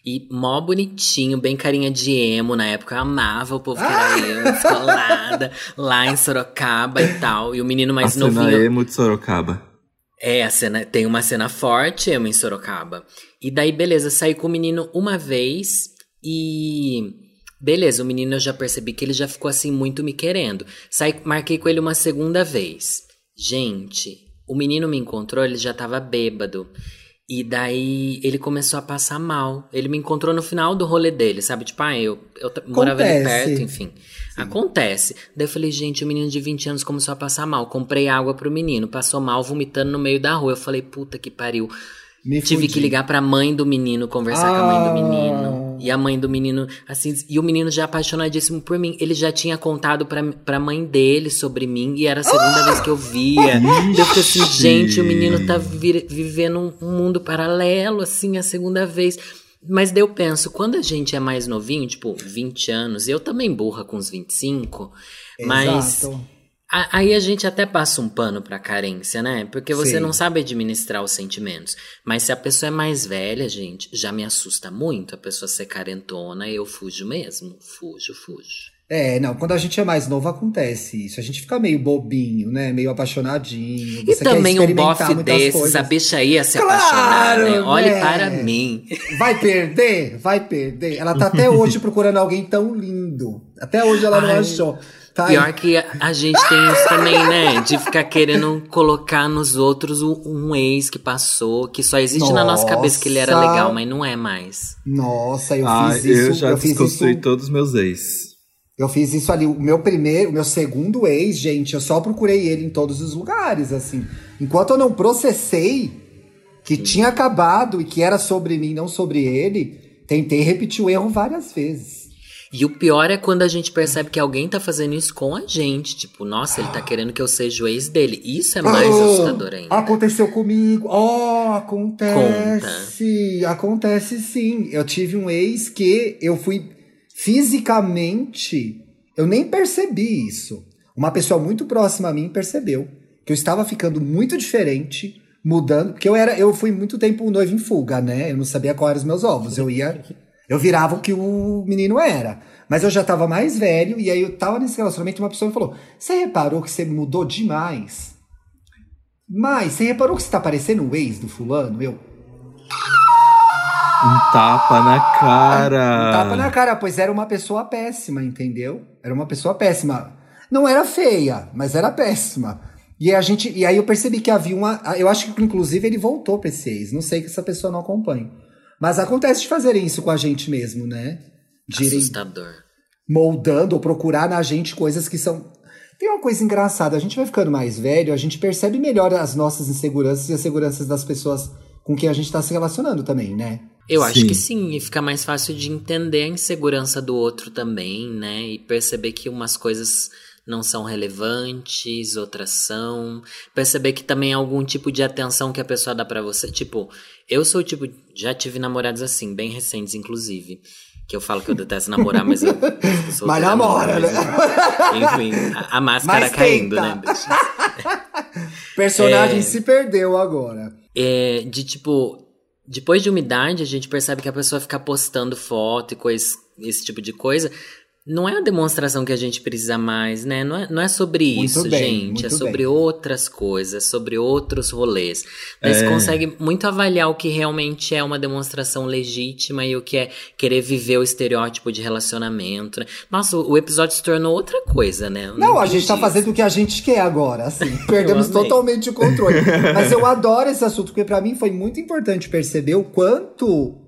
C: E mó bonitinho, bem carinha de emo. Na época eu amava o povo que era emo, descolada, lá em Sorocaba e tal. E o menino mais
B: a
C: novinho.
B: Emo de Sorocaba.
C: É, a cena, tem uma cena forte, eu em Sorocaba. E daí, beleza, saí com o menino uma vez e. Beleza, o menino eu já percebi que ele já ficou assim muito me querendo. Saí, marquei com ele uma segunda vez. Gente, o menino me encontrou, ele já tava bêbado. E daí ele começou a passar mal. Ele me encontrou no final do rolê dele, sabe? Tipo, ah, eu, eu morava ali perto, enfim. Sim. Acontece. Daí eu falei, gente, o menino de 20 anos começou a passar mal. Comprei água pro menino, passou mal, vomitando no meio da rua. Eu falei, puta que pariu. Me Tive fudi. que ligar pra mãe do menino, conversar ah. com a mãe do ah. menino. E a mãe do menino, assim, e o menino já apaixonadíssimo por mim. Ele já tinha contado pra, pra mãe dele sobre mim, e era a segunda ah. vez que eu via. eu fiquei assim, gente, o menino tá vi vivendo um mundo paralelo, assim, a segunda vez. Mas daí eu penso, quando a gente é mais novinho, tipo, 20 anos, eu também burra com os 25, Exato. mas Aí a gente até passa um pano pra carência, né? Porque você Sim. não sabe administrar os sentimentos. Mas se a pessoa é mais velha, gente, já me assusta muito a pessoa ser carentona, eu fujo mesmo. Fujo, fujo.
A: É, não, quando a gente é mais novo acontece isso. A gente fica meio bobinho, né? Meio apaixonadinho.
C: Você e também um bofe desses, coisas. a bicha ia se claro, apaixonar, né? Olhe né? para mim.
A: Vai perder? Vai perder. Ela tá até hoje procurando alguém tão lindo. Até hoje ela não Ai. achou. Tá
C: Pior aí. que a gente tem isso também, né? De ficar querendo colocar nos outros um ex que passou, que só existe nossa. na nossa cabeça que ele era legal, mas não é mais.
A: Nossa, eu ah, fiz isso.
B: Eu já
A: eu
B: desconstruí isso, todos os meus ex.
A: Eu fiz isso ali. O meu primeiro, o meu segundo ex, gente, eu só procurei ele em todos os lugares, assim. Enquanto eu não processei que tinha acabado e que era sobre mim, não sobre ele, tentei repetir o erro várias vezes.
C: E o pior é quando a gente percebe que alguém tá fazendo isso com a gente. Tipo, nossa, ele tá querendo que eu seja o ex dele. Isso é mais oh, assustador ainda.
A: Aconteceu comigo. Oh, acontece. Conta. Acontece sim. Eu tive um ex que eu fui fisicamente. Eu nem percebi isso. Uma pessoa muito próxima a mim percebeu que eu estava ficando muito diferente, mudando. Porque eu era, eu fui muito tempo noivo em fuga, né? Eu não sabia quais eram os meus ovos. Eu ia eu virava o que o menino era. Mas eu já tava mais velho, e aí eu tava nesse relacionamento e uma pessoa me falou: Você reparou que você mudou demais? Mas, você reparou que você tá parecendo o ex do fulano? Eu.
B: Um tapa na cara.
A: Um tapa na cara, pois era uma pessoa péssima, entendeu? Era uma pessoa péssima. Não era feia, mas era péssima. E a gente, e aí eu percebi que havia uma, eu acho que inclusive ele voltou para ex. Não sei que essa pessoa não acompanha. Mas acontece de fazerem isso com a gente mesmo, né?
C: De Assustador.
A: Moldando ou procurar na gente coisas que são. Tem uma coisa engraçada, a gente vai ficando mais velho, a gente percebe melhor as nossas inseguranças e as seguranças das pessoas com quem a gente está se relacionando também, né?
C: Eu sim. acho que sim, e fica mais fácil de entender a insegurança do outro também, né? E perceber que umas coisas não são relevantes, outras são. Perceber que também é algum tipo de atenção que a pessoa dá para você. Tipo, eu sou o tipo. Já tive namorados assim, bem recentes, inclusive. Que eu falo que eu detesto namorar, mas eu.
A: eu mas namora, né?
C: Enfim, a, a máscara caindo, né,
A: Personagem é, se perdeu agora.
C: É, de tipo. Depois de umidade, a gente percebe que a pessoa fica postando foto e coisa, esse tipo de coisa não é a demonstração que a gente precisa mais, né? Não é, não é sobre muito isso, bem, gente. É sobre bem. outras coisas, sobre outros rolês. Mas é. consegue muito avaliar o que realmente é uma demonstração legítima e o que é querer viver o estereótipo de relacionamento. Né? Nossa, o episódio se tornou outra coisa, né?
A: não, não a gente tá fazendo o que a gente quer agora, assim. Perdemos totalmente o controle. Mas eu adoro esse assunto, porque para mim foi muito importante perceber o quanto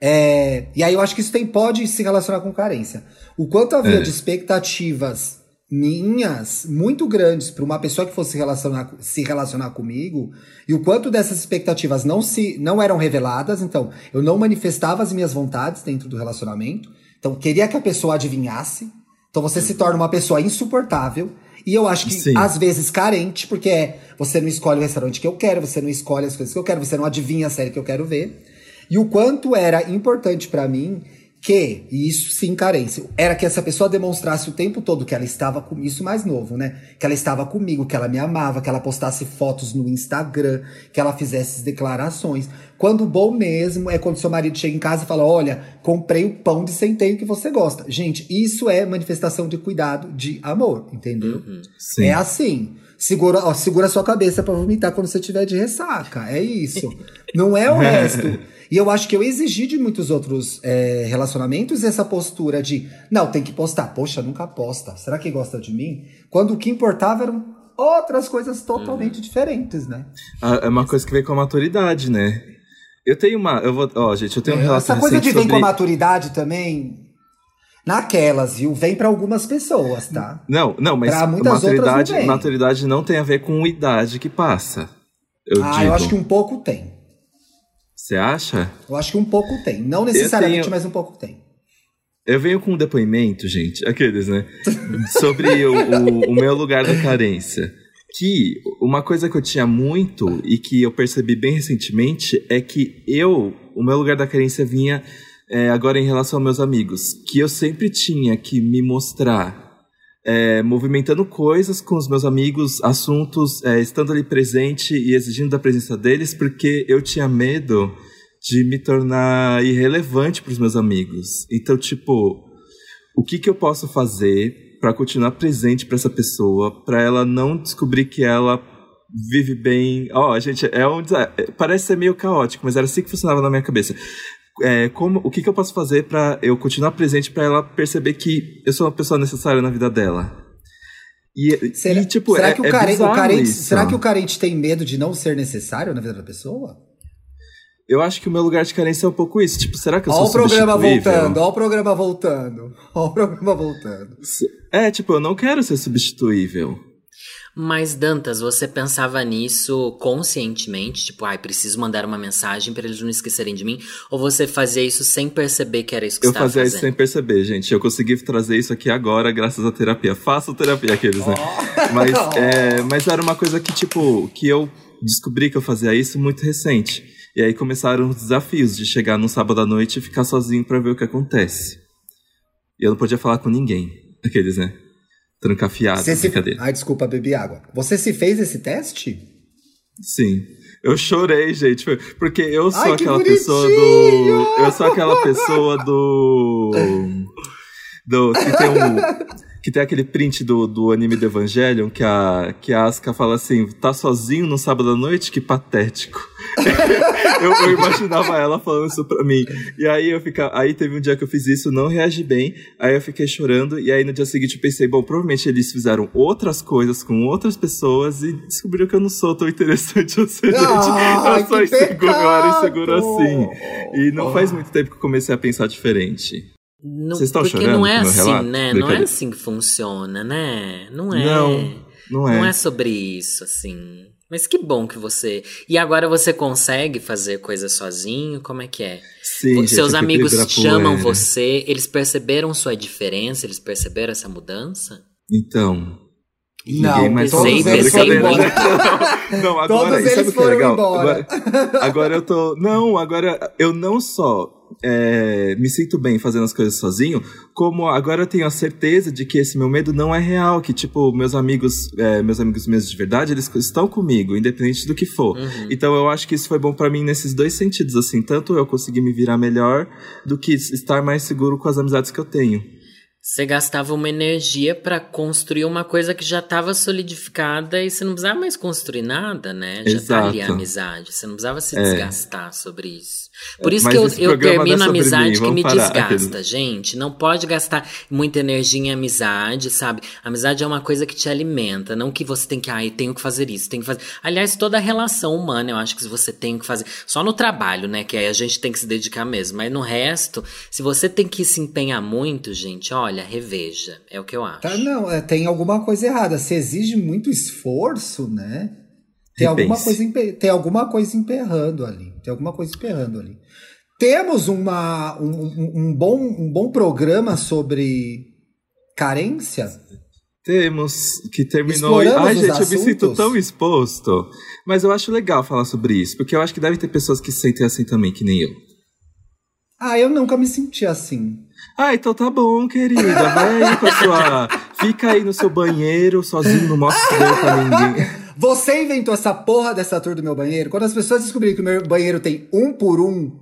A: é, e aí eu acho que isso tem, pode se relacionar com carência. O quanto havia é. de expectativas minhas muito grandes para uma pessoa que fosse relacionar, se relacionar comigo e o quanto dessas expectativas não se não eram reveladas então eu não manifestava as minhas vontades dentro do relacionamento então queria que a pessoa adivinhasse então você se torna uma pessoa insuportável e eu acho que Sim. às vezes carente porque é você não escolhe o restaurante que eu quero você não escolhe as coisas que eu quero você não adivinha a série que eu quero ver e o quanto era importante para mim que, e isso sim, carência, era que essa pessoa demonstrasse o tempo todo que ela estava com isso mais novo, né? Que ela estava comigo, que ela me amava, que ela postasse fotos no Instagram, que ela fizesse declarações. Quando bom mesmo é quando seu marido chega em casa e fala: Olha, comprei o pão de centeio que você gosta. Gente, isso é manifestação de cuidado, de amor, entendeu? Uhum. É assim. Segura, ó, segura a sua cabeça para vomitar quando você tiver de ressaca. É isso. Não é o resto. E eu acho que eu exigi de muitos outros é, relacionamentos essa postura de, não, tem que postar. Poxa, nunca posta. Será que gosta de mim? Quando o que importava eram outras coisas totalmente uhum. diferentes, né?
B: É uma coisa que vem com a maturidade, né? Eu tenho uma. Eu vou. Ó, gente, eu tenho um é, relato
A: Essa coisa de sobre... vem com a maturidade também. Naquelas, viu? Vem para algumas pessoas, tá?
B: Não, não, mas pra muitas maturidade, não maturidade não tem a ver com idade que passa. Eu ah, digo.
A: eu acho que um pouco tem.
B: Você acha?
A: Eu acho que um pouco tem. Não necessariamente, tenho... mas um pouco tem.
B: Eu venho com um depoimento, gente, aqueles, né? Sobre o, o, o, meu lugar da carência. Que uma coisa que eu tinha muito e que eu percebi bem recentemente é que eu, o meu lugar da carência vinha é, agora em relação aos meus amigos. Que eu sempre tinha que me mostrar é, movimentando coisas com os meus amigos, assuntos, é, estando ali presente e exigindo da presença deles, porque eu tinha medo de me tornar irrelevante para os meus amigos. Então, tipo, o que, que eu posso fazer para continuar presente para essa pessoa, para ela não descobrir que ela vive bem. Ó, oh, gente, é um parece ser meio caótico, mas era assim que funcionava na minha cabeça. É, como, o que, que eu posso fazer para eu continuar presente para ela perceber que eu sou uma pessoa necessária na vida dela?
A: E, será, e, tipo, será é, que o, é carente, o carente será que o carente tem medo de não ser necessário na vida da pessoa?
B: Eu acho que o meu lugar de carência é um pouco isso. Tipo, será que eu
A: sou
B: Ó o
A: programa voltando, ó o programa voltando. Ó o programa voltando.
B: É, tipo, eu não quero ser substituível.
C: Mas Dantas, você pensava nisso conscientemente, tipo, ai, ah, preciso mandar uma mensagem para eles não esquecerem de mim, ou você fazia isso sem perceber que era isso que
B: eu
C: estava
B: fazia fazendo? isso sem perceber, gente. Eu consegui trazer isso aqui agora graças à terapia. Faço terapia aqueles, né? Oh. Mas, é, mas era uma coisa que tipo, que eu descobri que eu fazia isso muito recente. E aí começaram os desafios de chegar no sábado à noite e ficar sozinho para ver o que acontece. E eu não podia falar com ninguém, aqueles, né? Trancafiado, Você.
A: Se... Ai, desculpa, bebi água. Você se fez esse teste?
B: Sim. Eu chorei, gente, porque eu sou Ai, aquela pessoa do. Eu sou aquela pessoa do. Do. Que tem um. Que tem aquele print do, do anime do Evangelion que a, que a Asuka fala assim: tá sozinho no sábado à noite? Que patético. eu, eu, imaginava ela falando isso pra mim. E aí eu ficava. Aí teve um dia que eu fiz isso, não reagi bem. Aí eu fiquei chorando. E aí no dia seguinte eu pensei, bom, provavelmente eles fizeram outras coisas com outras pessoas e descobriram que eu não sou tão interessante assim. Ah, eu sou inseguro, eu era inseguro assim. E não faz muito tempo que eu comecei a pensar diferente.
C: Não, Vocês estão porque chorando? Não é assim, né? Não é assim que funciona, né? Não é.
B: Não, não é.
C: Não é sobre isso, assim. Mas que bom que você. E agora você consegue fazer coisas sozinho? Como é que é?
B: Sim,
C: Seus amigos chamam você, eles perceberam sua diferença, eles perceberam essa mudança?
B: Então.
A: Não, ninguém mais pensei, pensei embora.
B: Não, não agora, todos eles foram é legal? Embora. Agora, agora eu tô. Não, agora eu não só é, me sinto bem fazendo as coisas sozinho, como agora eu tenho a certeza de que esse meu medo não é real, que tipo, meus amigos, é, meus amigos mesmo de verdade, eles estão comigo, independente do que for. Uhum. Então eu acho que isso foi bom para mim nesses dois sentidos, assim, tanto eu conseguir me virar melhor, do que estar mais seguro com as amizades que eu tenho.
C: Você gastava uma energia para construir uma coisa que já estava solidificada e você não precisava mais construir nada, né? Já Exato. tá ali a amizade. Você não precisava se é. desgastar sobre isso. Por isso que eu, eu termino a amizade que me parar. desgasta, gente. Não pode gastar muita energia em amizade, sabe? Amizade é uma coisa que te alimenta, não que você tem que, ai, tenho que fazer isso, tenho que fazer. Aliás, toda relação humana, eu acho que você tem que fazer. Só no trabalho, né? Que aí a gente tem que se dedicar mesmo. Mas no resto, se você tem que se empenhar muito, gente, olha, reveja. É o que eu acho.
A: Tá, não, é, tem alguma coisa errada. Se exige muito esforço, né? Tem alguma, coisa, tem alguma coisa emperrando ali. Tem alguma coisa emperrando ali. Temos uma, um, um, bom, um bom programa sobre carência?
B: Temos, que terminou. Exploramos Ai, gente, assuntos. eu me sinto tão exposto. Mas eu acho legal falar sobre isso, porque eu acho que deve ter pessoas que se sentem assim também, que nem eu.
A: Ah, eu nunca me senti assim.
B: Ah, então tá bom, querida. Vai aí com a sua. Fica aí no seu banheiro, sozinho, não mostra pra ninguém.
A: Você inventou essa porra dessa tour do meu banheiro? Quando as pessoas descobrirem que o meu banheiro tem um por um,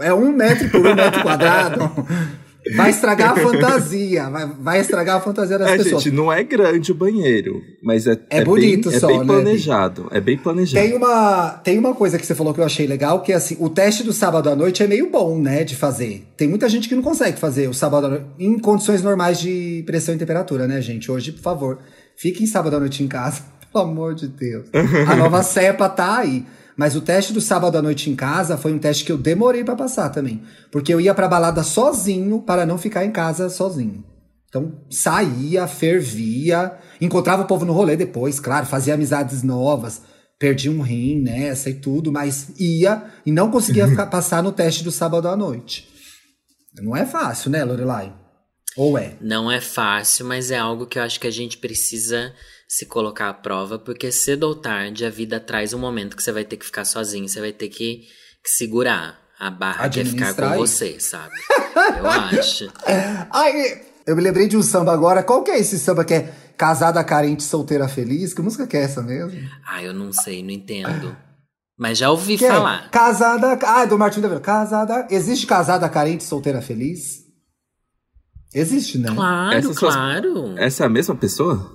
A: é um metro por um metro quadrado, vai estragar a fantasia. Vai, vai estragar a fantasia das
B: é,
A: pessoas.
B: Gente, não é grande o banheiro, mas é, é, é bonito bem, só, é bem né, planejado. É bem planejado.
A: Tem uma, tem uma coisa que você falou que eu achei legal, que é assim, o teste do sábado à noite é meio bom, né, de fazer. Tem muita gente que não consegue fazer o sábado à noite em condições normais de pressão e temperatura, né, gente? Hoje, por favor, fiquem sábado à noite em casa pelo amor de Deus. A nova cepa tá aí. Mas o teste do sábado à noite em casa foi um teste que eu demorei para passar também. Porque eu ia pra balada sozinho para não ficar em casa sozinho. Então saía, fervia, encontrava o povo no rolê depois, claro, fazia amizades novas, perdi um rim nessa e tudo, mas ia e não conseguia ficar, passar no teste do sábado à noite. Não é fácil, né, Lorelai? Ou é?
C: Não é fácil, mas é algo que eu acho que a gente precisa se colocar à prova, porque cedo ou tarde a vida traz um momento que você vai ter que ficar sozinho, você vai ter que, que segurar a barra que é ficar com você, sabe? Eu acho.
A: Ai, eu me lembrei de um samba agora. Qual que é esse samba que é casada carente, solteira feliz? Que música que é essa mesmo?
C: Ah, eu não sei, não entendo. Mas já ouvi que é falar.
A: É? Casada. Ah, é do Martin da Vila. Casada. Existe casada carente, solteira feliz? Existe, né?
C: Claro, essa claro.
B: Suas... Essa é a mesma pessoa?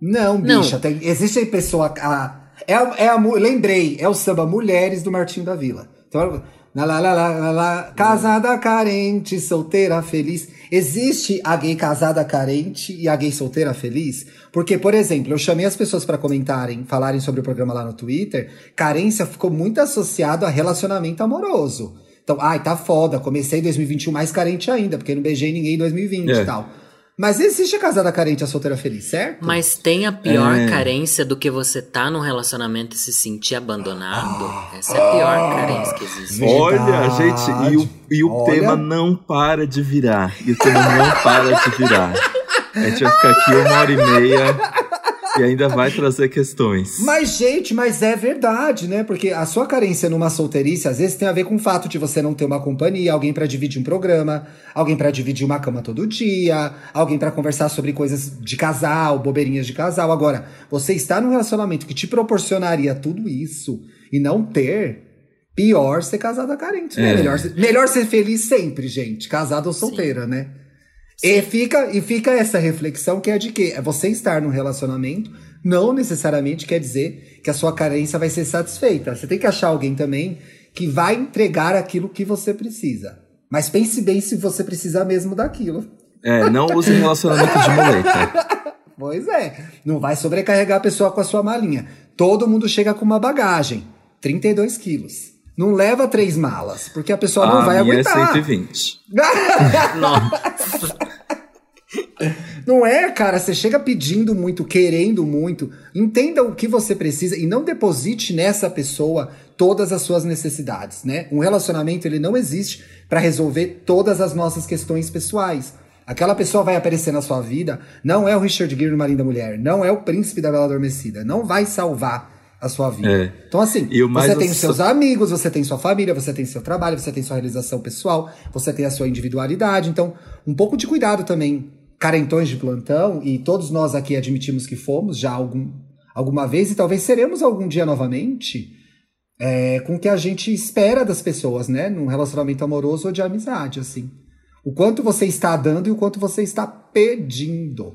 A: Não, bicha. Não. Tem, existe a pessoa. A, é a, é a, lembrei, é o samba Mulheres do Martinho da Vila. Então, lá, lá, lá, lá, lá, casada carente, solteira feliz. Existe a gay casada carente e a gay solteira feliz? Porque, por exemplo, eu chamei as pessoas para comentarem, falarem sobre o programa lá no Twitter. Carência ficou muito associado a relacionamento amoroso. Então, ai, tá foda, comecei em 2021 mais carente ainda, porque não beijei ninguém em 2020 é. e tal. Mas existe a casada carente e a solteira feliz, certo?
C: Mas tem a pior é. carência do que você tá num relacionamento e se sentir abandonado. Ah, Essa é a pior ah, carência que existe.
B: Olha, gente, e o, e o tema não para de virar. E o tema não para de virar. A gente vai ficar aqui uma hora e meia e ainda vai trazer questões.
A: Mas, gente, mas é verdade, né? Porque a sua carência numa solteirice, às vezes, tem a ver com o fato de você não ter uma companhia, alguém para dividir um programa, alguém para dividir uma cama todo dia, alguém para conversar sobre coisas de casal, bobeirinhas de casal. Agora, você está num relacionamento que te proporcionaria tudo isso e não ter. Pior ser casada carente, né? É. Melhor, melhor ser feliz sempre, gente. Casada ou solteira, Sim. né? E fica, e fica essa reflexão que é de que você estar num relacionamento não necessariamente quer dizer que a sua carência vai ser satisfeita. Você tem que achar alguém também que vai entregar aquilo que você precisa. Mas pense bem se você precisa mesmo daquilo.
B: É, não use relacionamento de muleta.
A: Pois é. Não vai sobrecarregar a pessoa com a sua malinha. Todo mundo chega com uma bagagem. 32 quilos. Não leva três malas, porque a pessoa não vai
B: minha
A: é aguentar.
B: É 120.
C: Nossa.
A: Não é, cara, você chega pedindo muito, querendo muito. Entenda o que você precisa e não deposite nessa pessoa todas as suas necessidades, né? Um relacionamento ele não existe para resolver todas as nossas questões pessoais. Aquela pessoa vai aparecer na sua vida, não é o Richard Gere no Marinho da Mulher, não é o príncipe da Bela Adormecida, não vai salvar a sua vida. É. Então, assim, você tem os seus amigos, você tem sua família, você tem seu trabalho, você tem sua realização pessoal, você tem a sua individualidade. Então, um pouco de cuidado também carentões de plantão, e todos nós aqui admitimos que fomos já algum, alguma vez, e talvez seremos algum dia novamente, é, com o que a gente espera das pessoas, né? Num relacionamento amoroso ou de amizade, assim. O quanto você está dando e o quanto você está pedindo.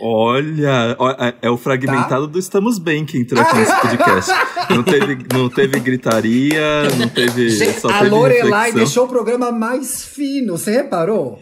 B: Olha, é, é o fragmentado tá? do Estamos Bem que entrou aqui nesse podcast. não, teve, não teve gritaria, não teve. Gente, só a
A: Lorelai deixou o programa mais fino, você reparou?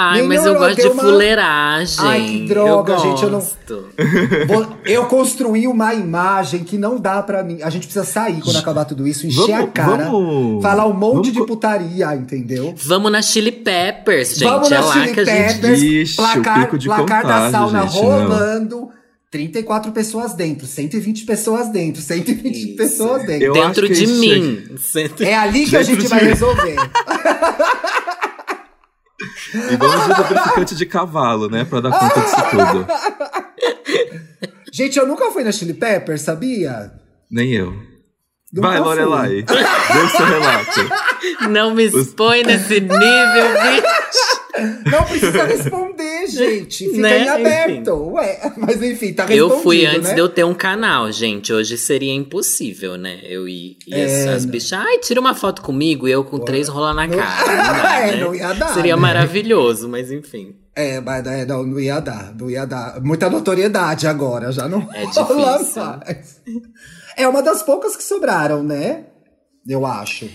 C: Ai, mas eu gosto de uma... fuleiragem. Ai,
A: que droga, eu gente. Eu não. eu construí uma imagem que não dá para mim. A gente precisa sair quando acabar tudo isso, encher vamos, a cara, vamos, falar um monte vamos... de putaria, entendeu?
C: Vamos na Chili Peppers, gente.
A: Vamos
C: é
A: na Chili Peppers. Gente... placar, placar da sauna gente, rolando. Não. 34 pessoas dentro, 120 pessoas dentro, 120 Isso. pessoas dentro.
C: Eu dentro de mim.
A: É ali que a gente vai resolver.
B: E vamos de lubrificante de cavalo, né? Pra dar conta disso tudo.
A: Gente, eu nunca fui na Chili Pepper, sabia?
B: Nem eu. Nunca Vai, Lorelai. Dê seu relato.
C: Não me expõe Os... nesse nível, bicho.
A: Não precisa responder, gente. Fica né? em aberto. Enfim. Ué, mas enfim, tá respondido,
C: Eu fui antes
A: né?
C: de eu ter um canal, gente. Hoje seria impossível, né? Eu ir e é, as bichas, ai, tira uma foto comigo e eu com Ué. três rolar na cara. Não, dá, é, né? não ia dar. Seria né? maravilhoso, mas enfim.
A: É, mas é, não, não ia dar, não ia dar. Muita notoriedade agora, já não
C: é difícil. mais.
A: É uma das poucas que sobraram, né? Eu acho.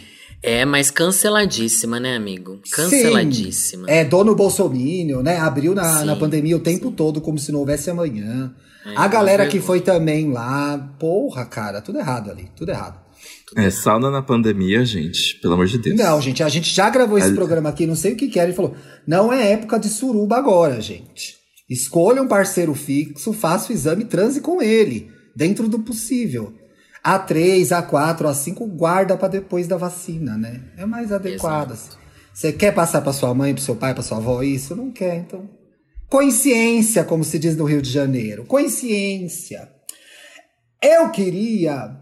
C: É, mas canceladíssima, né, amigo? Canceladíssima.
A: Sim. É, dono Bolsonaro, né? Abriu na, na pandemia o tempo sim. todo, como se não houvesse amanhã. É, a galera que foi também lá, porra, cara, tudo errado ali, tudo errado.
B: É, sauna na pandemia, gente, pelo amor de Deus.
A: Não, gente, a gente já gravou esse programa aqui, não sei o que que era, ele falou, não é época de suruba agora, gente. Escolha um parceiro fixo, faça o exame e transe com ele, dentro do possível. A3, A4, A5 guarda para depois da vacina, né? É mais adequado. Assim. Você quer passar para sua mãe, para seu pai, para sua avó isso? Não quer, então. Consciência, como se diz no Rio de Janeiro. Consciência. Eu queria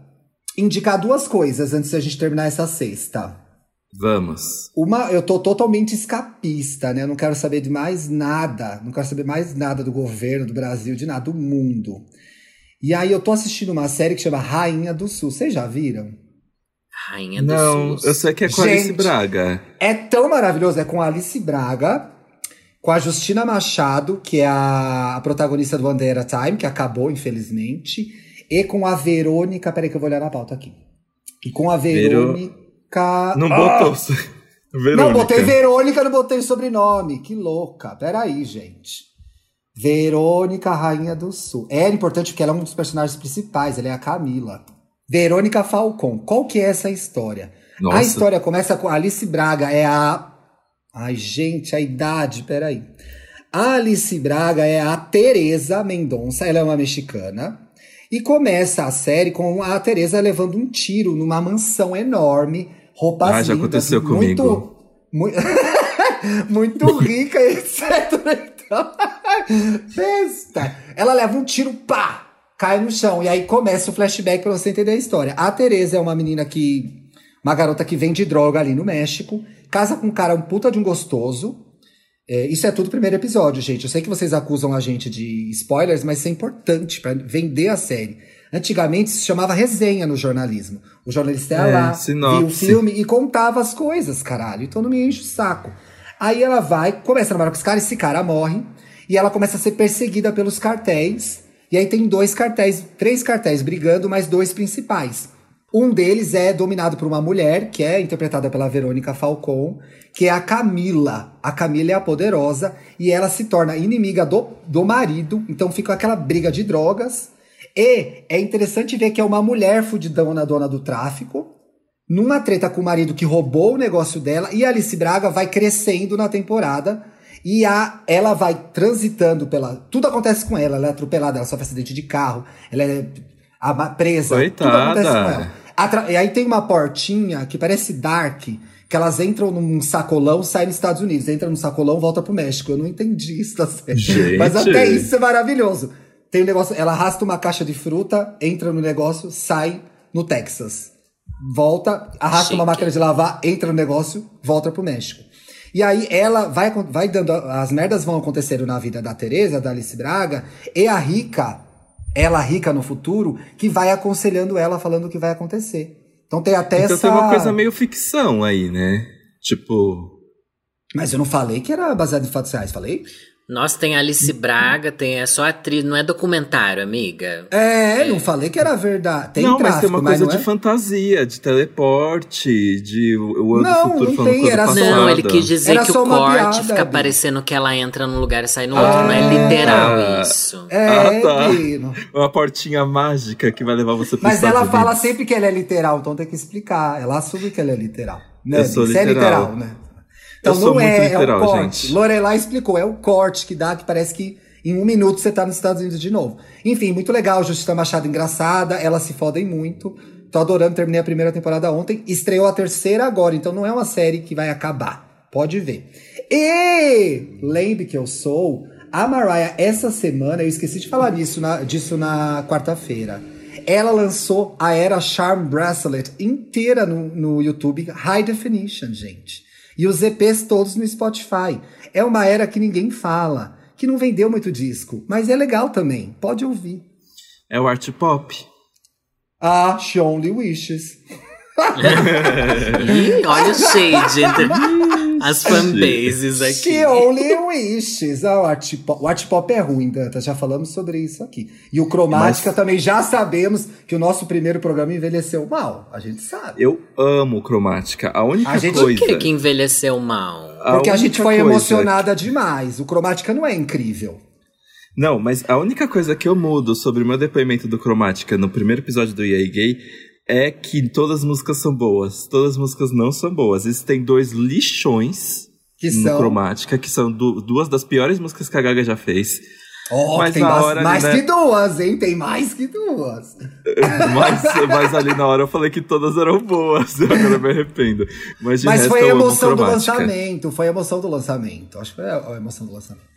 A: indicar duas coisas antes da gente terminar essa sexta.
B: Vamos.
A: Uma, eu tô totalmente escapista, né? Eu não quero saber de mais nada. Não quero saber mais nada do governo, do Brasil, de nada, do mundo. E aí eu tô assistindo uma série que chama Rainha do Sul. Vocês já viram?
C: Rainha do
B: Não,
C: Sul.
B: eu sei que é com Gente, Alice Braga.
A: É tão maravilhoso, é com Alice Braga. com a Justina Machado, que é a, protagonista do One Day at a Time, que acabou, infelizmente, e com a Verônica. Peraí, que eu vou olhar na pauta aqui. E com a Verônica. Vero...
B: Não ah! botou.
A: Verônica. Não, botei Verônica, não botei sobrenome. Que louca. Peraí, gente. Verônica, Rainha do Sul. É importante porque ela é um dos personagens principais, ela é a Camila. Verônica Falcon. Qual que é essa história? Nossa. A história começa com Alice Braga, é a Ai, gente, a idade, peraí. A Alice Braga é a Teresa Mendonça, ela é uma mexicana. E começa a série com a Teresa levando um tiro numa mansão enorme, roupas
B: ah, já aconteceu muito, comigo.
A: Muito, muito rica, etc. Então, besta. Ela leva um tiro, pá, cai no chão. E aí começa o flashback para você entender a história. A Teresa é uma menina que. Uma garota que vende droga ali no México casa com um cara um puta de um gostoso. É, isso é tudo primeiro episódio, gente. Eu sei que vocês acusam a gente de spoilers, mas isso é importante para vender a série. Antigamente se chamava resenha no jornalismo. O jornalista ia é, lá, sinopse. via o filme e contava as coisas, caralho. Então não me enche o saco. Aí ela vai, começa a namorar com esse cara, esse cara morre. E ela começa a ser perseguida pelos cartéis. E aí tem dois cartéis, três cartéis brigando, mas dois principais. Um deles é dominado por uma mulher, que é interpretada pela Verônica Falcon, que é a Camila. A Camila é a poderosa e ela se torna inimiga do, do marido, então fica aquela briga de drogas. E é interessante ver que é uma mulher fudidona dona do tráfico, numa treta com o marido que roubou o negócio dela, e Alice Braga vai crescendo na temporada. E a, ela vai transitando pela. Tudo acontece com ela, ela é atropelada, ela sofre acidente de carro, ela é presa.
B: Coitada. Tudo acontece com ela.
A: E aí tem uma portinha que parece Dark, que elas entram num sacolão, saem nos Estados Unidos. Entra no sacolão, volta pro México. Eu não entendi isso, tá certo? Mas até isso é maravilhoso. Tem um negócio, ela arrasta uma caixa de fruta, entra no negócio, sai no Texas. Volta, arrasta Chique. uma máquina de lavar, entra no negócio, volta pro México. E aí ela vai, vai dando. As merdas vão acontecendo na vida da Teresa, da Alice Braga, e a Rica ela rica no futuro, que vai aconselhando ela, falando o que vai acontecer. Então tem até
B: então
A: essa.
B: Então tem uma coisa meio ficção aí, né? Tipo.
A: Mas eu não falei que era baseado em fatos reais, falei?
C: Nossa, tem Alice Braga, tem é só atriz, não é documentário, amiga.
A: É, é. não falei que era verdade. Tem
B: não,
A: tráfico,
B: mas tem uma coisa de é? fantasia, de teleporte, de o ano
A: não,
B: futuro
A: não
B: falando
A: tem, era
B: só,
C: Não, ele quis dizer era que o corte fica parecendo que ela entra num lugar e sai no outro, ah, não é literal ah, isso.
A: É,
B: ah, tá. Uma portinha mágica que vai levar você
A: pro Mas ela fala sempre que ela é literal, então tem que explicar. Ela assume que ela é literal. Né?
B: Eu sou literal. é literal, né?
A: Então não é, literal, é o corte. Gente. Lorelai explicou, é o corte que dá, que parece que em um minuto você tá nos Estados Unidos de novo. Enfim, muito legal, Justiça Machado engraçada, elas se fodem muito. Tô adorando, terminei a primeira temporada ontem. Estreou a terceira agora, então não é uma série que vai acabar. Pode ver. E lembre que eu sou a Mariah essa semana, eu esqueci de falar disso na, disso na quarta-feira. Ela lançou a era Charm Bracelet inteira no, no YouTube, High Definition, gente. E os EPs todos no Spotify. É uma era que ninguém fala, que não vendeu muito disco, mas é legal também. Pode ouvir.
B: É o art pop.
A: Ah, She Only Wishes.
C: Ih, olha o shade as fanbases aqui.
A: She only wishes. Ah, o, art pop, o art pop é ruim, Danta. Já falamos sobre isso aqui. E o Cromática Mas... também já sabemos que o nosso primeiro programa envelheceu mal. A gente sabe.
B: Eu amo Cromática. A única a gente... coisa.
C: Por que, que envelheceu mal?
A: Porque a, a gente foi emocionada demais. O Cromática não é incrível.
B: Não, mas a única coisa que eu mudo sobre o meu depoimento do Cromática no primeiro episódio do EA Gay é que todas as músicas são boas. Todas as músicas não são boas. Existem dois lixões que no são... Cromática, que são du duas das piores músicas que a Gaga já fez.
A: Oh, mas tem mais, hora, mais né? que duas, hein? Tem mais que duas.
B: mas, mas ali na hora eu falei que todas eram boas. Agora eu me arrependo. Mas, mas
A: foi a emoção do lançamento. Foi a emoção do lançamento. Acho que foi a emoção do lançamento.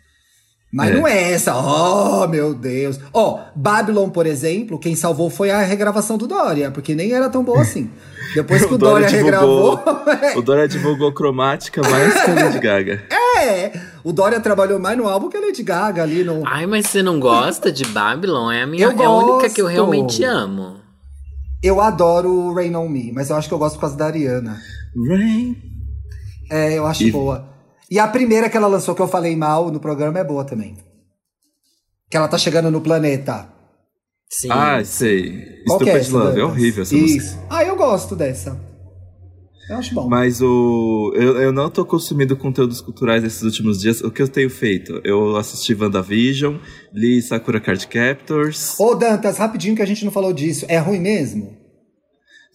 A: Mas é. não é essa, oh meu Deus. Ó, oh, Babylon, por exemplo, quem salvou foi a regravação do Dória, porque nem era tão boa assim. Depois que o, o Dória, Dória divulgou, regravou.
B: o Dória divulgou cromática mais que a Lady Gaga.
A: É! O Dória trabalhou mais no álbum que a Lady Gaga ali no.
C: Ai, mas você não gosta de Babylon? É a minha eu é a única que eu realmente amo.
A: Eu adoro Rain on Me, mas eu acho que eu gosto por causa da Ariana.
B: Rain.
A: É, eu acho e... boa. E a primeira que ela lançou, que eu falei mal no programa, é boa também. Que ela tá chegando no planeta.
B: Sim. Ah, sei. Qual Stupid é essa, Love, é horrível essa Isso. música.
A: Ah, eu gosto dessa. Eu acho bom.
B: Mas o. Eu, eu não tô consumindo conteúdos culturais esses últimos dias. O que eu tenho feito? Eu assisti WandaVision, li Sakura Card Captors.
A: Ô, Dantas, rapidinho que a gente não falou disso. É ruim mesmo?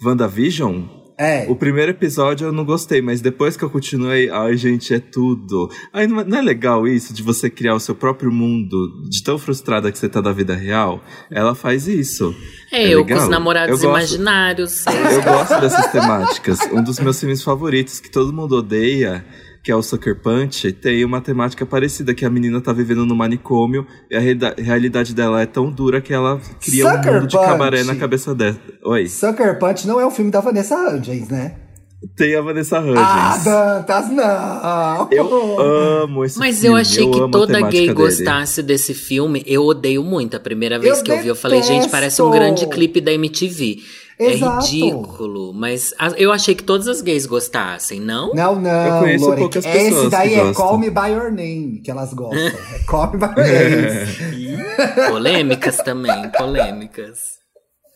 B: WandaVision?
A: É.
B: O primeiro episódio eu não gostei, mas depois que eu continuei, ai, gente, é tudo. Ai, não, é legal isso de você criar o seu próprio mundo, de tão frustrada que você tá da vida real? Ela faz isso.
C: É, é eu legal. com os namorados eu imaginários.
B: Eu gosto dessas temáticas. Um dos meus filmes favoritos, que todo mundo odeia, que é o Sucker Punch, tem uma temática parecida, que a menina tá vivendo no manicômio e a realidade dela é tão dura que ela cria Sucker um mundo Punch. de cabaré na cabeça dela. Oi.
A: Sucker Punch não é o filme da Vanessa Hudgens, né?
B: Tem a Vanessa Hudgens.
A: Ah, Dantas, não!
B: Eu amo esse
C: Mas
B: filme.
C: eu achei eu que toda gay dele. gostasse desse filme. Eu odeio muito. A primeira vez eu que eu vi, eu falei, gente, parece um grande clipe da MTV. É Exato. É ridículo, mas eu achei que todas as gays gostassem, não?
A: Não, não. Eu conheço Lore, poucas pessoas Esse daí é Call Me By Your Name, que elas gostam. é Call Me By Your
C: Name. polêmicas também, polêmicas.